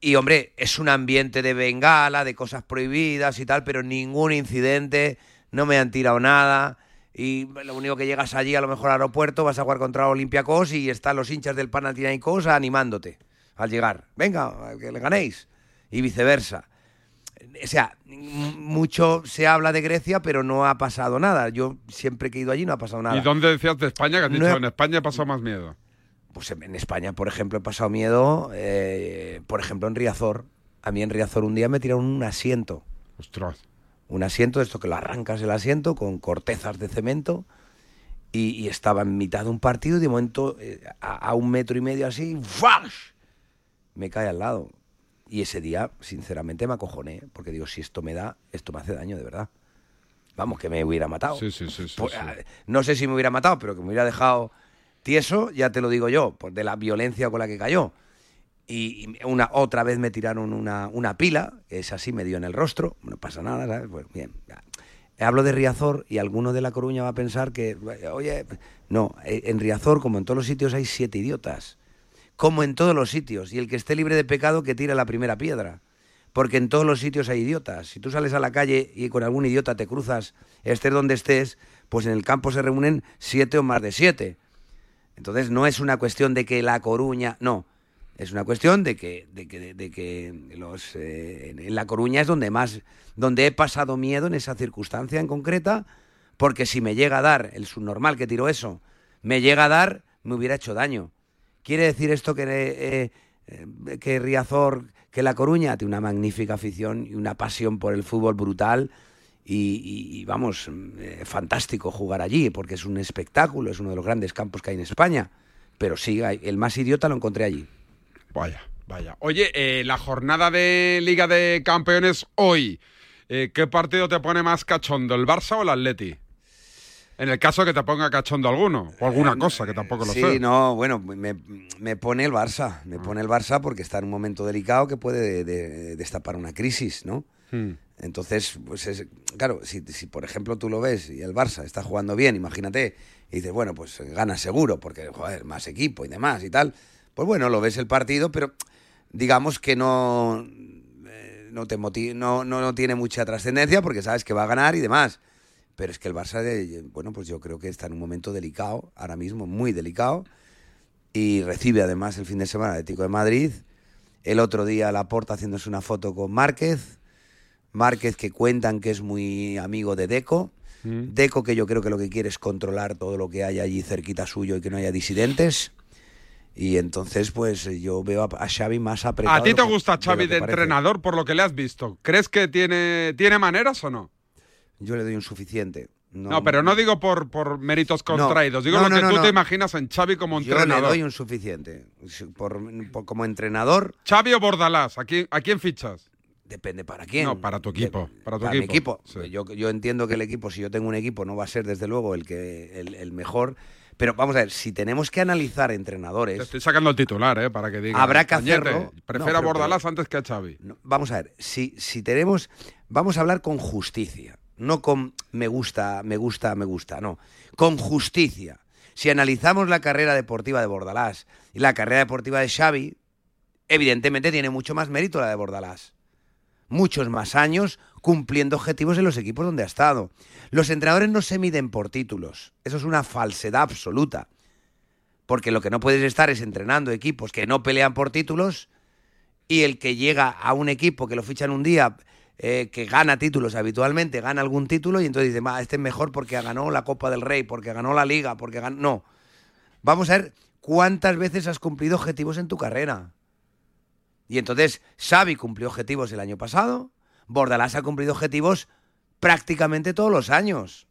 Y hombre, es un ambiente de bengala, de cosas prohibidas y tal, pero ningún incidente, no me han tirado nada. Y lo único que llegas allí, a lo mejor al aeropuerto, vas a jugar contra Olympiacos y están los hinchas del Panathinaikos animándote al llegar. Venga, que le ganéis. Y viceversa. O sea, mucho se habla de Grecia, pero no ha pasado nada. Yo siempre que he ido allí no ha pasado nada. ¿Y dónde decías de España? Que has No dicho, he- en España he pasado más miedo. Pues en en España, por ejemplo, he pasado miedo, eh, por ejemplo, en Riazor. A mí en Riazor un día me tiraron un asiento. Ostras. Un asiento de esto que lo arrancas el asiento con cortezas de cemento y, y estaba en mitad de un partido y de momento eh, a, a un metro y medio así, ¡fash! Me cae al lado. Y ese día, sinceramente, me acojoné, porque digo, si esto me da, esto me hace daño de verdad. Vamos, que me hubiera matado. Sí, sí, sí. sí, Pues, No sé si me hubiera matado, pero que me hubiera dejado tieso, ya te lo digo yo, por de la violencia con la que cayó. Y, una, otra vez me tiraron una, una pila, es así, me dio en el rostro, no pasa nada, ¿sabes? Pues bien. ya. Hablo de Riazor y alguno de La Coruña va a pensar que, oye, no, eh, en Riazor, como en todos los sitios, hay siete idiotas. Como en todos los sitios. Y el que esté libre de pecado, que tire la primera piedra. Porque en todos los sitios hay idiotas. Si tú sales a la calle y con algún idiota te cruzas, estés donde estés, pues en el campo se reúnen siete o más de siete. Entonces no es una cuestión de que La Coruña, no. Es una cuestión de que, de que, de que los, eh, en La Coruña es donde más, donde he pasado miedo en esa circunstancia en concreta, porque si me llega a dar, el subnormal que tiró eso, me llega a dar, me hubiera hecho daño. ¿Quiere decir esto que, eh, eh, que Riazor, que La Coruña tiene una magnífica afición y una pasión por el fútbol brutal? Y, vamos, eh, fantástico jugar allí, porque es un espectáculo, es uno de los grandes campos que hay en España. Pero sí, el más idiota lo encontré allí. Vaya, vaya. Oye, eh, la jornada de Liga de Campeones hoy. ¿Qué partido te pone más cachondo, el Barça o el Atleti? En el caso que te ponga cachondo alguno, o alguna cosa, que tampoco lo sí, sé. no, bueno, me, me pone el Barça, me pone el Barça porque está en un momento delicado que puede de- de- destapar una crisis, ¿no? Hmm. Entonces, pues es, claro, si, si por ejemplo tú lo ves y el Barça está jugando bien, imagínate, y dices, bueno, pues gana seguro, porque, joder, más equipo y demás y tal, pues bueno, lo ves el partido, pero digamos que no, eh, no, te moti- no, no, no tiene mucha trascendencia porque sabes que va a ganar y demás. Pero es que el Barça, de- bueno, pues yo creo que está en un momento delicado, ahora mismo, muy delicado, y recibe además el fin de semana el Atlético de Madrid. El otro día Laporta haciéndose una foto con Márquez. Márquez que cuentan que es muy amigo de Deco. Mm. Deco que yo creo que lo que quiere es controlar todo lo que hay allí cerquita suyo y que no haya disidentes. Y entonces, pues yo veo a, Xavi más apretado. ¿A ti de te gusta de Xavi de parece. entrenador por lo que le has visto? ¿Crees que tiene, tiene maneras o no? Yo le doy un suficiente. No, pero no digo por, por méritos No. contraídos, digo No, lo no, que no, tú no. te imaginas en Xavi como Yo le entrenador. doy un suficiente. Por- por- como entrenador, Xavi o Bordalás, ¿a quién, ¿a quién fichas? depende para quién. No, para tu equipo. Para tu para mi equipo. equipo. Yo, yo entiendo que el equipo, si yo tengo un equipo, no va a ser desde luego el que el, el mejor. Pero vamos a ver, si tenemos que analizar Te entrenadores, estoy sacando el titular, ¿eh? Para que diga. Habrá que "Cañete, hacerlo". Prefiero No, a pero- Bordalás antes que a Xavi. no, vamos a ver, si, si tenemos, vamos a hablar con justicia, no con me gusta, me gusta, me gusta, no, con justicia. Si analizamos la carrera deportiva de Bordalás y la carrera deportiva de Xavi, evidentemente tiene mucho más mérito la de Bordalás. Muchos más años cumpliendo objetivos en los equipos donde ha estado. Los entrenadores no se miden por títulos. Eso es una falsedad absoluta. Porque lo que no puedes estar es entrenando equipos que no pelean por títulos y el que llega a un equipo que lo fichan un día, eh, que gana títulos habitualmente, gana algún título y entonces dice, "Va, este es mejor porque ganó la Copa del Rey, porque ganó la Liga, porque ganó... No. Vamos a ver cuántas veces has cumplido objetivos en tu carrera. Y entonces Xavi cumplió objetivos el año pasado, Bordalás ha cumplido objetivos prácticamente todos los años.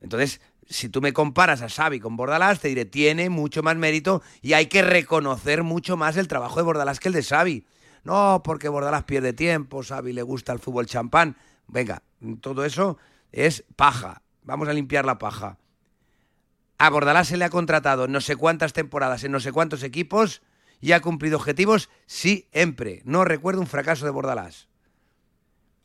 Entonces, si tú me comparas a Xavi con Bordalás, te diré, tiene mucho más mérito y hay que reconocer mucho más el trabajo de Bordalás que el de Xavi. No, porque Bordalás pierde tiempo, Xavi le gusta el fútbol champán. Venga, todo eso es paja. Vamos a limpiar la paja. A Bordalás se le ha contratado en no sé cuántas temporadas, en no sé cuántos equipos, y ha cumplido objetivos siempre. No recuerdo un fracaso de Bordalás.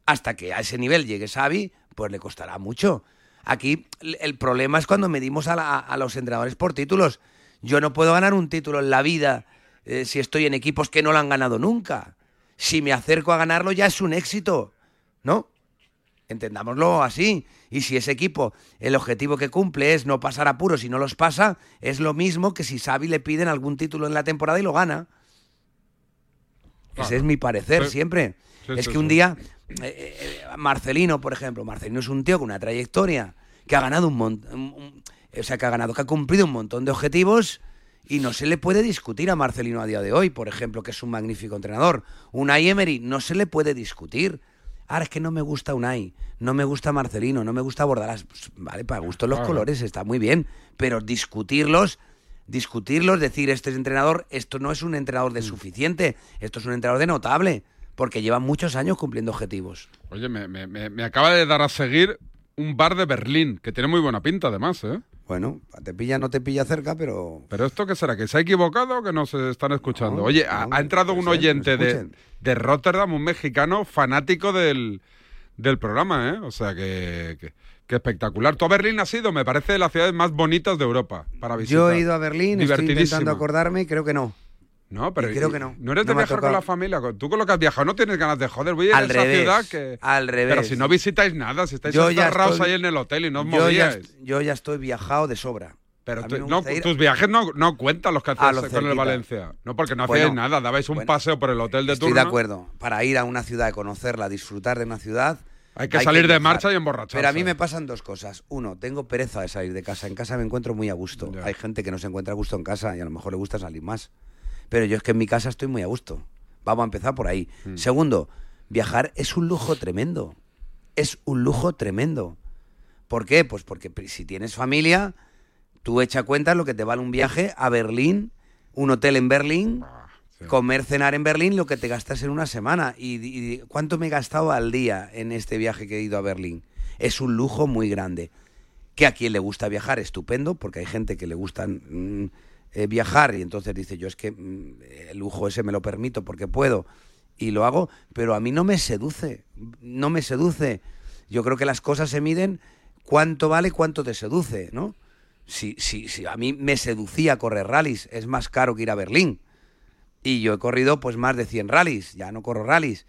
Hasta que a ese nivel llegue Xavi, pues le costará mucho. Aquí el problema es cuando medimos a los entrenadores por títulos. Yo no puedo ganar un título en la vida eh, si estoy en equipos que no lo han ganado nunca. Si me acerco a ganarlo ya es un éxito, ¿no? Entendámoslo así. Y si ese equipo, el objetivo que cumple es no pasar apuros y no los pasa, es lo mismo que si Xavi le piden algún título en la temporada y lo gana. Ese es mi parecer Sí. siempre. Sí, es sí, que un día, eh, eh, Marcelino, por ejemplo, Marcelino es un tío con una trayectoria que ha ganado un montón, o sea, que ha ganado, que ha cumplido un montón de objetivos y no se le puede discutir a Marcelino a día de hoy, por ejemplo, que es un magnífico entrenador. Unai Emery no se le puede discutir. Ahora es que no me gusta Unai, no me gusta Marcelino, no me gusta Bordalás. Pues, vale, para gusto los Claro. colores está muy bien, pero discutirlos, discutirlos, decir este es entrenador, esto no es un entrenador Mm. de suficiente, esto es un entrenador de notable, porque lleva muchos años cumpliendo objetivos. Oye, me- me- me acaba de dar a seguir un bar de Berlín, que tiene muy buena pinta además, ¿eh? Bueno, te pilla, no te pilla cerca, pero... Pero esto qué será, que se ha equivocado o que no se están escuchando. No, Oye, ha, no, ha entrado un oyente de, de Rotterdam, un mexicano fanático del, del programa, ¿eh? O sea que, que, que espectacular. Tú a Berlín has ido, me parece de las ciudades más bonitas de Europa para visitar. Yo he ido a Berlín, estoy intentando acordarme y creo que no. No, pero Y creo que no. No eres No de viajar con la familia. Tú con lo que has viajado no tienes ganas de joder. Voy a ir Al a esa revés, ciudad que. al revés. Pero si no visitáis nada, si estáis ya encerrados estoy- ahí en el hotel y no os yo, ya, movíais. est- yo ya estoy viajado de sobra. Pero tú- no, ir- tus viajes no, no cuentan los que hacías lo con el. Valencia. No, porque no Bueno, hacíais nada. Dabais un bueno, paseo por el hotel de Estoy turno. de acuerdo. Para ir a una ciudad, conocerla, disfrutar de una ciudad. Hay que salir de marcha y emborracharse. Pero a mí me pasan dos cosas. Uno, tengo pereza de salir de casa. En casa me encuentro muy a gusto. Hay gente que no se encuentra a gusto en casa y a lo mejor le gusta salir más. Pero yo es que en mi casa estoy muy a gusto. Vamos a empezar por ahí. Mm. Segundo, viajar es un lujo tremendo. Es un lujo tremendo. ¿Por qué? Pues porque si tienes familia, tú echa cuenta lo que te vale un viaje a Berlín, un hotel en Berlín, comer, cenar en Berlín, lo que te gastas en una semana. Y, y- cuánto me he gastado al día en este viaje que he ido a Berlín? Es un lujo muy grande. Que a quien le gusta viajar, estupendo, porque hay gente que le gusta mm, eh, viajar y entonces dice, yo es que mm, el lujo ese me lo permito porque puedo y lo hago, pero a mí no me seduce, no me seduce. Yo creo que las cosas se miden cuánto vale, cuánto te seduce, ¿no? Si, si, si a mí me seducía correr rallies, es más caro que ir a Berlín. Y yo he corrido pues más de 100 rallies, ya no corro rallies.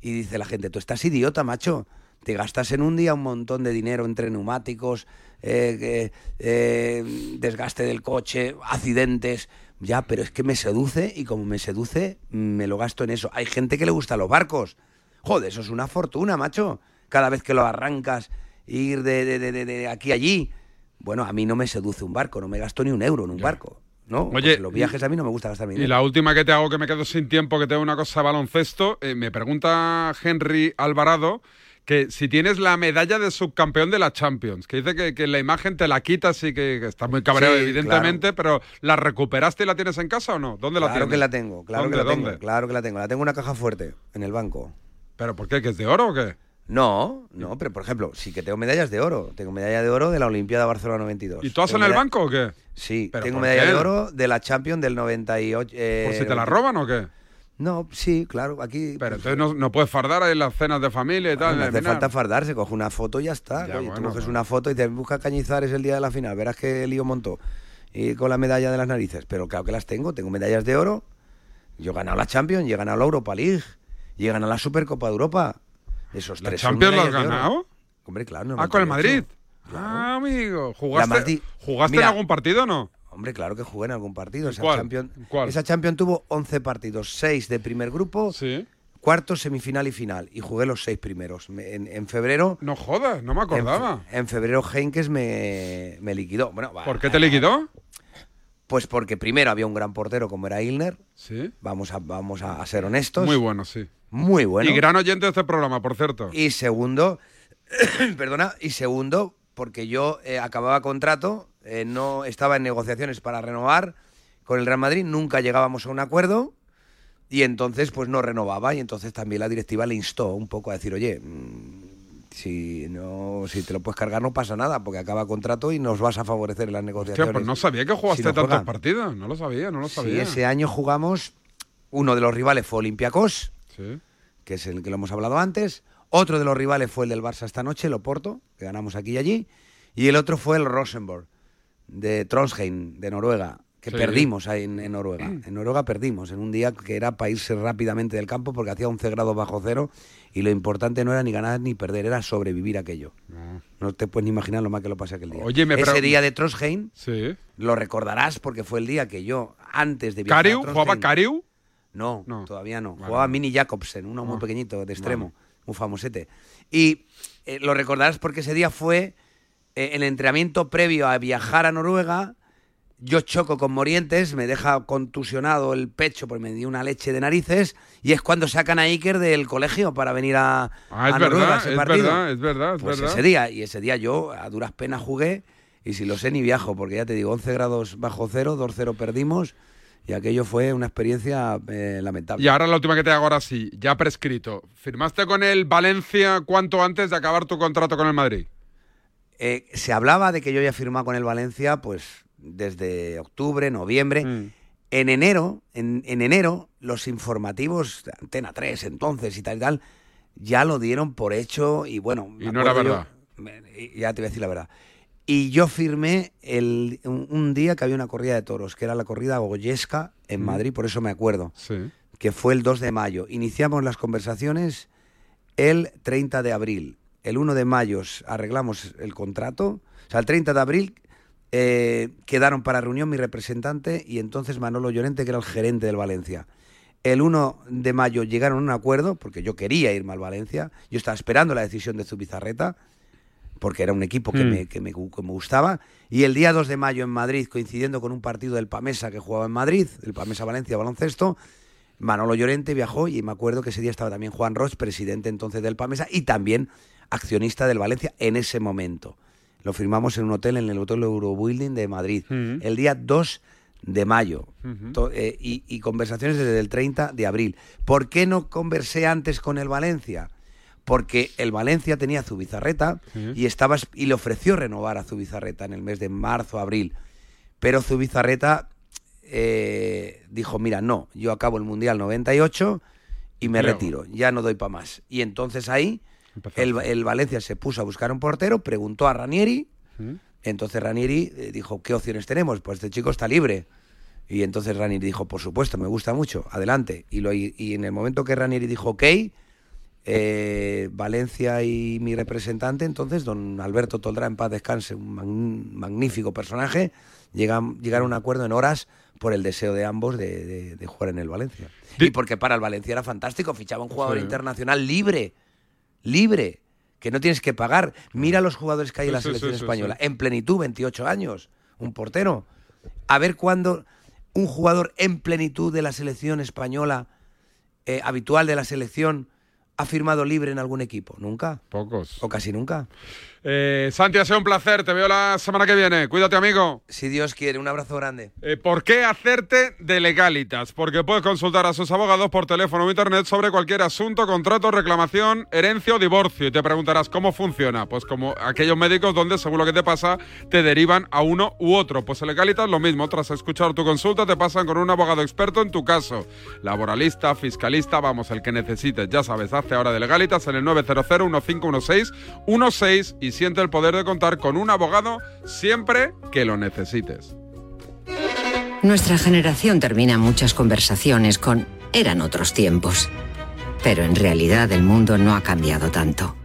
Y dice la gente, tú estás idiota, macho. Te gastas en un día un montón de dinero entre neumáticos, eh, eh, desgaste del coche, accidentes. Ya, pero es que me seduce y como me seduce, me lo gasto en eso. Hay gente que le gusta los barcos. Joder, eso es una fortuna, macho. Cada vez que lo arrancas, ir de, de- de- de- de aquí a allí. Bueno, a mí no me seduce un barco, no me gasto ni un euro en un barco. ¿no? Oye, los viajes a mí no me gusta gastar mi Y dinero. la última que te hago, que me quedo sin tiempo, que tengo una cosa de baloncesto, eh, me pregunta Henry Alvarado que si tienes la medalla de subcampeón de la Champions, que dice que, que la imagen te la quitas y que, que estás muy cabreado, Sí, evidentemente, pero ¿la recuperaste y la tienes en casa o no? ¿Dónde la Claro tienes? que la tengo, claro ¿Dónde, que la dónde? tengo, claro que la tengo. La tengo en una caja fuerte, en el banco. ¿Pero por qué? ¿Que es de oro o qué? No, no, pero por ejemplo, sí que tengo medallas de oro. Tengo medalla de oro de la Olimpiada Barcelona 92. ¿Y Tengo en el banco o qué? Sí, ¿Pero tengo medalla qué? de oro de la Champions del 98. eh, ¿Por si te la roban o qué? No, sí, claro, aquí... Pero entonces no, no puedes fardar ahí en las cenas de familia y tal. no hace final. falta fardar, se coge una foto y ya está. Ya, Oye, tú coges una foto y te busca Cañizares el día de la final. Verás qué lío montó. Y con la medalla de las narices. Pero claro que las tengo. Tengo medallas de oro. Yo he ganado la Champions, he ganado la Europa League. Y he ganado la Supercopa de Europa. Esos ¿La tres Champions la has ganado? Hombre, claro. Ah, con el 98. Madrid. Ah, amigo. ¿Jugaste, ¿jugaste en algún partido o no? Hombre, claro que jugué en algún partido. Esa cuál? Champions, ¿Cuál? esa Champions tuvo 11 partidos, 6 de primer grupo, cuarto, semifinal y final. Y jugué los 6 primeros. Me- En, en febrero... No jodas, no me acordaba. En, en febrero Henkes me, me liquidó. Bueno, va, ¿Por qué te liquidó? Pues porque primero había un gran portero como era Ilner. Sí. Vamos a, vamos a ser honestos. Muy bueno, sí. Muy bueno. Y gran oyente de este programa, por cierto. Y segundo, *coughs* perdona, y segundo, porque yo eh, acababa contrato, eh, no estaba en negociaciones para renovar con el Real Madrid, nunca llegábamos a un acuerdo y entonces pues no renovaba y entonces también la directiva le instó un poco a decir, oye, mm, Si, no, si te lo puedes cargar no pasa nada, porque acaba contrato y nos vas a favorecer en las Hostia, negociaciones. pues no sabía que jugaste Si tantos juegan. partidos. No lo sabía, no lo Sí, sabía. ese año jugamos, uno de los rivales fue Olympiacos, Sí. que es el que lo hemos hablado antes. Otro de los rivales fue el del Barça esta noche, el Oporto, que ganamos aquí y allí. Y el otro fue el Rosenborg, de Trondheim, de Noruega, que Sí. perdimos ahí en, en Noruega. En Noruega perdimos, en un día que era para irse rápidamente del campo porque hacía 11 grados bajo cero y lo importante no era ni ganar ni perder, era sobrevivir aquello. No te puedes ni imaginar lo mal que lo pasé aquel día. Oye, me Ese día de Trondheim Sí. lo recordarás porque fue el día que yo, antes de viajar ¿Cariu? ¿Jugaba Cariu? no, todavía no. Vale. Jugaba Mini Jacobsen, uno muy Ah, pequeñito, de extremo, muy famosete. Y eh, lo recordarás porque ese día fue eh, el entrenamiento previo a viajar a Noruega. Yo choco con Morientes, me deja contusionado el pecho porque me dio una leche de narices y es cuando sacan a Iker del colegio para venir a, Ah, es a Noruega verdad, ese es partido. verdad, es verdad, es Pues verdad. ese día, y ese día yo a duras penas jugué y si lo sé ni viajo, porque ya te digo, 11 grados bajo cero, 2-0 perdimos y aquello fue una experiencia eh, lamentable. Y ahora la última que te hago ahora sí, ya prescrito. ¿Firmaste con el Valencia cuánto antes de acabar tu contrato con el Madrid? Eh, se hablaba de que yo ya firmaba con el Valencia, pues desde octubre, noviembre. Mm. En enero, en, en enero, los informativos de Antena 3 entonces y tal y tal, ya lo dieron por hecho y bueno. Y no era yo- verdad. ya te voy a decir la verdad. Y yo firmé el, un, un día que había una corrida de toros, que era la corrida Goyesca en. Madrid, por eso me acuerdo, Sí. que fue el 2 de mayo. Iniciamos las conversaciones el 30 de abril. El 1 de mayo arreglamos el contrato. O sea, el 30 de abril eh, quedaron para reunión mi representante y entonces Manolo Llorente, que era el gerente del Valencia. El 1 de mayo llegaron a un acuerdo, porque yo quería irme al Valencia. Yo estaba esperando la decisión de Zubizarreta, porque era un equipo que, Mm. me, que, me, que me gustaba. Y el día 2 de mayo en Madrid, coincidiendo con un partido del Pamesa que jugaba en Madrid, el Pamesa Valencia baloncesto, Manolo Llorente viajó y me acuerdo que ese día estaba también Juan Ross, presidente entonces del Pamesa y también accionista del Valencia en ese momento. Lo firmamos en un hotel, en el Hotel Eurobuilding de Madrid, Mm. el día 2 de mayo. Eh, y, y conversaciones desde el 30 de abril. ¿Por qué no conversé antes con el Valencia? Porque el Valencia tenía a Zubizarreta Sí. y, estaba, es- y le ofreció renovar a Zubizarreta en el mes de marzo, abril. Pero Zubizarreta eh, dijo, mira, no, yo acabo el Mundial 98 y me retiro, ya no doy para más. Y entonces ahí el, el Valencia se puso a buscar un portero, preguntó a Ranieri, entonces Ranieri eh, dijo, ¿qué opciones tenemos? Pues este chico está libre. Y entonces Ranieri dijo, por supuesto, me gusta mucho, adelante. Y, lo, y, y en el momento que Ranieri dijo, ok, eh, Valencia y mi representante, entonces don Alberto Toldrá, en paz descanse, un magn- magnífico personaje, llegan, llegaron a un acuerdo en horas por el deseo de ambos de, de- de jugar en el Valencia. Y porque para el Valencia era fantástico, fichaba un jugador Sí. internacional libre, libre, que no tienes que pagar. Mira los jugadores que hay en la sí, selección española, en plenitud, 28 años, un portero. A ver cuándo un jugador en plenitud de la selección española, eh, habitual de la selección, ha firmado libre en algún equipo. Nunca. Pocos. O casi nunca. Eh, Santi, ha sido un placer. Te veo la semana que viene. Cuídate, amigo. Si Dios quiere, un abrazo grande. Eh, ¿Por qué hacerte de legalitas? Porque puedes consultar a sus abogados por teléfono o internet sobre cualquier asunto, contrato, reclamación, herencia o divorcio. Y te preguntarás cómo funciona. Pues como aquellos médicos donde, según lo que te pasa, te derivan a uno u otro. Pues en legalitas lo mismo. Tras escuchar tu consulta, te pasan con un abogado experto en tu caso. Laboralista, fiscalista, vamos, el que necesites. Ya sabes, hazte ahora de legalitas en el 900-1516-16 y siente el poder de contar con un abogado siempre que lo necesites. Nuestra generación termina muchas conversaciones con eran otros tiempos. Pero en realidad el mundo no ha cambiado tanto.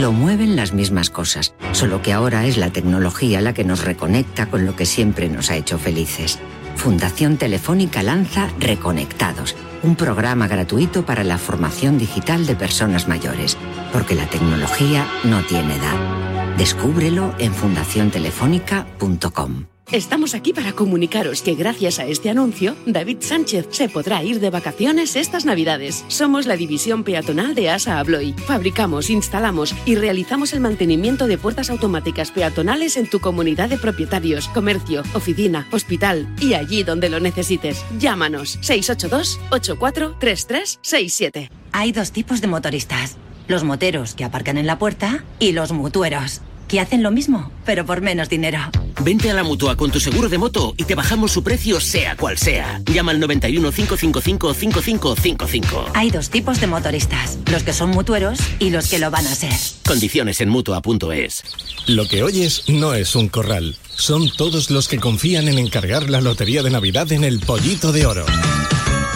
Lo mueven las mismas cosas, solo que ahora es la tecnología la que nos reconecta con lo que siempre nos ha hecho felices. Fundación Telefónica lanza Reconectados, un programa gratuito para la formación digital de personas mayores, porque la tecnología no tiene edad. Descúbrelo en fundaciontelefónica.com. Estamos aquí para comunicaros que gracias a este anuncio, David Sánchez se podrá ir de vacaciones estas Navidades. Somos la división peatonal de ASA Abloy. Fabricamos, instalamos y realizamos el mantenimiento de puertas automáticas peatonales en tu comunidad de propietarios, comercio, oficina, hospital y allí donde lo necesites. Llámanos 682 843367. Hay dos tipos de motoristas. los moteros que aparcan en la puerta y los mutueros, que hacen lo mismo, pero por menos dinero. Vente a la mutua con tu seguro de moto y te bajamos su precio, sea cual sea. Llama al 91 555 5555. Hay dos tipos de motoristas, los que son mutueros y los que lo van a ser. Condiciones en mutua.es. Lo que oyes no es un corral. Son todos los que confían en encargar la lotería de Navidad en el Pollito de Oro.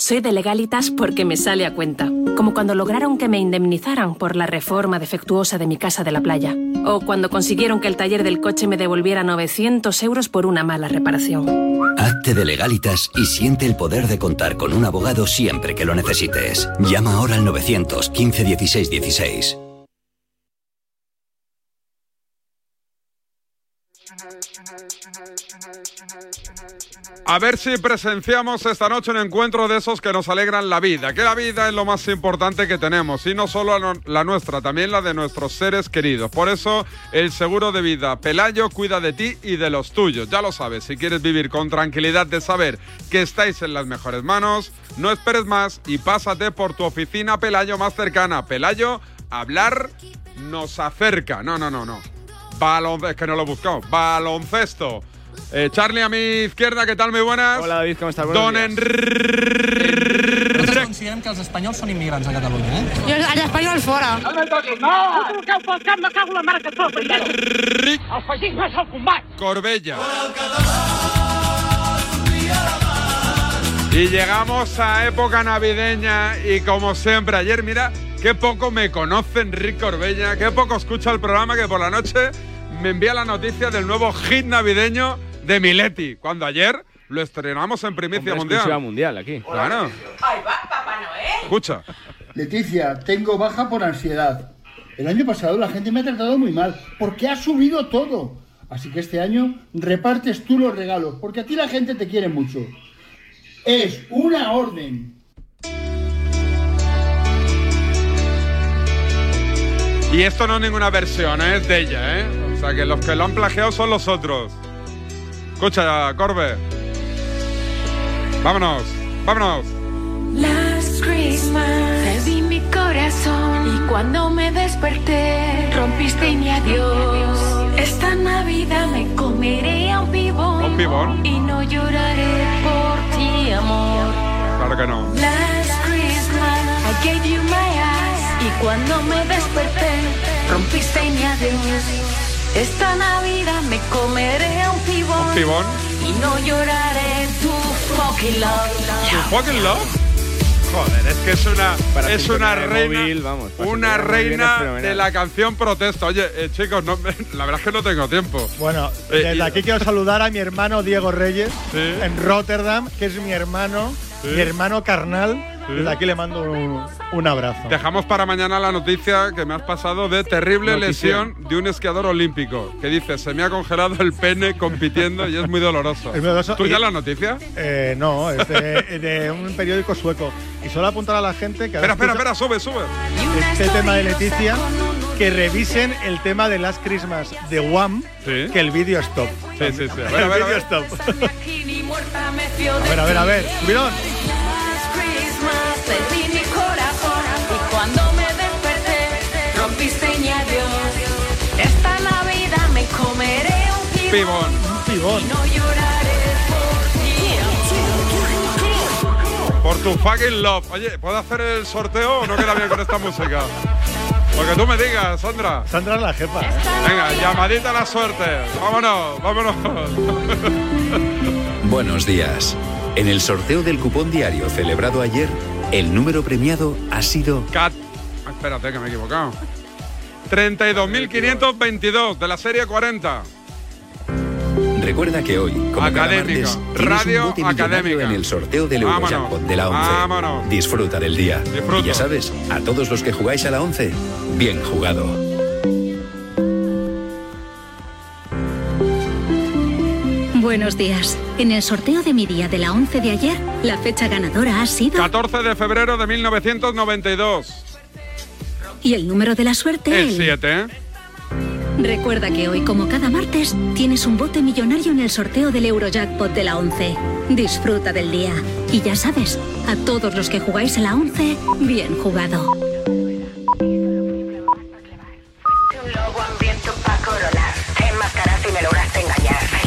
Soy de legalitas porque me sale a cuenta, como cuando lograron que me indemnizaran por la reforma defectuosa de mi casa de la playa, o cuando consiguieron que el taller del coche me devolviera 900 euros por una mala reparación. Hazte de legalitas y siente el poder de contar con un abogado siempre que lo necesites. Llama ahora al 915 16 16. A ver si presenciamos esta noche un encuentro de esos que nos alegran la vida, que la vida es lo más importante que tenemos, y no solo la nuestra, también la de nuestros seres queridos. Por eso, el seguro de vida Pelayo cuida de ti y de los tuyos. Ya lo sabes, si quieres vivir con tranquilidad de saber que estáis en las mejores manos, no esperes más y pásate por tu oficina Pelayo más cercana. Pelayo, hablar nos acerca. No, no, no, no. Balon... Es que no lo he buscado. Baloncesto. Eh, Charlie a mi izquierda, ¿qué tal? Muy buenas. Hola David, ¿cómo estás? Buenos Don. Enrique. Nosaltres considerem que els espanyols són immigrants a Catalunya, eh? I els espanyols fora. No me toquis, no! Tu truqueu pel cap, me cago en la mare que et fa El feixisme és el combat! Corbella. Y llegamos a época navideña y como siempre, ayer mira, qué poco me conoce Enrique Corbella, qué poco escucha el programa que por la noche me envía la noticia del nuevo hit navideño de Mileti, cuando ayer lo estrenamos en primicia Hombre, mundial. mundial aquí. Claro, Ahí va, Papá Noel. escucha. Leticia, tengo baja por ansiedad. El año pasado la gente me ha tratado muy mal, porque ha subido todo. Así que este año repartes tú los regalos, porque a ti la gente te quiere mucho. Es una orden. Y esto no es ninguna versión, ¿eh? es de ella, ¿eh? O sea que los que lo han plagiado son los otros. Escucha, Corbe. Vámonos, vámonos. Last Christmas di mi corazón y cuando me desperté rompiste mi adiós. Esta Navidad me comeré a un pibón, Un pibón. y no lloraré por ti, amor. Claro que no. Last Christmas I gave you my eyes y cuando me desperté rompiste mi adiós. Esta Navidad me comeré a un pibón, Un pibón. y no lloraré tu fucking love. ¿Tu fucking love? Joder, es que es una, Para es una reina, móvil, vamos, para una reina de la canción protesta. Oye, eh, chicos, no, *laughs* la verdad es que no tengo tiempo. Bueno, Eh, desde y- aquí quiero saludar a mi hermano Diego Reyes Sí. en Rotterdam, que es mi hermano, Sí. mi hermano carnal. Desde aquí le mando un, un abrazo. Dejamos para mañana la noticia que me has pasado de terrible lesión de un esquiador olímpico. Que dice, se me ha congelado el pene compitiendo y es muy doloroso. *laughs* Es muy doloroso. ¿Tú Y- ya la noticia? Eh, no, es de, de un periódico sueco. Y solo apuntar a la gente que Espera, espera, espera, sube, sube. este tema de Leticia, que revisen el tema de Last Christmas de Wham, Sí. que el vídeo es top. Sí, sí, sí. A El ver, *laughs* a ver, a ver. A ver, a ver, a ver pibón, pibón. no lloraré por ti. Por tu fucking love. Oye, ¿puedo hacer el sorteo o no queda bien con esta música? Lo que tú me digas, Sandra. Sandra es la jefa. ¿eh? Venga, llamadita a la suerte. Vámonos, vámonos. Buenos días. En el sorteo del cupón diario celebrado ayer, el número premiado ha sido Cat. Ah, espérate, que me he equivocado. 32.522 de la serie 40. Recuerda que hoy, como cada Académica, martes, tienes radio un bote académica. en el sorteo del Eurojackpot de la 11. vámonos. Disfruta del día. Y ya sabes, a todos los que jugáis a la 11, bien jugado. Buenos días. En el sorteo de mi día de la 11 de ayer, la fecha ganadora ha sido 14 de febrero de 1992. y el número de la suerte El 7, ¿eh? Recuerda que hoy, como cada martes, tienes un bote millonario en el sorteo del Eurojackpot de la 11. Disfruta del día. Y ya sabes, a todos los que jugáis a la 11, bien jugado.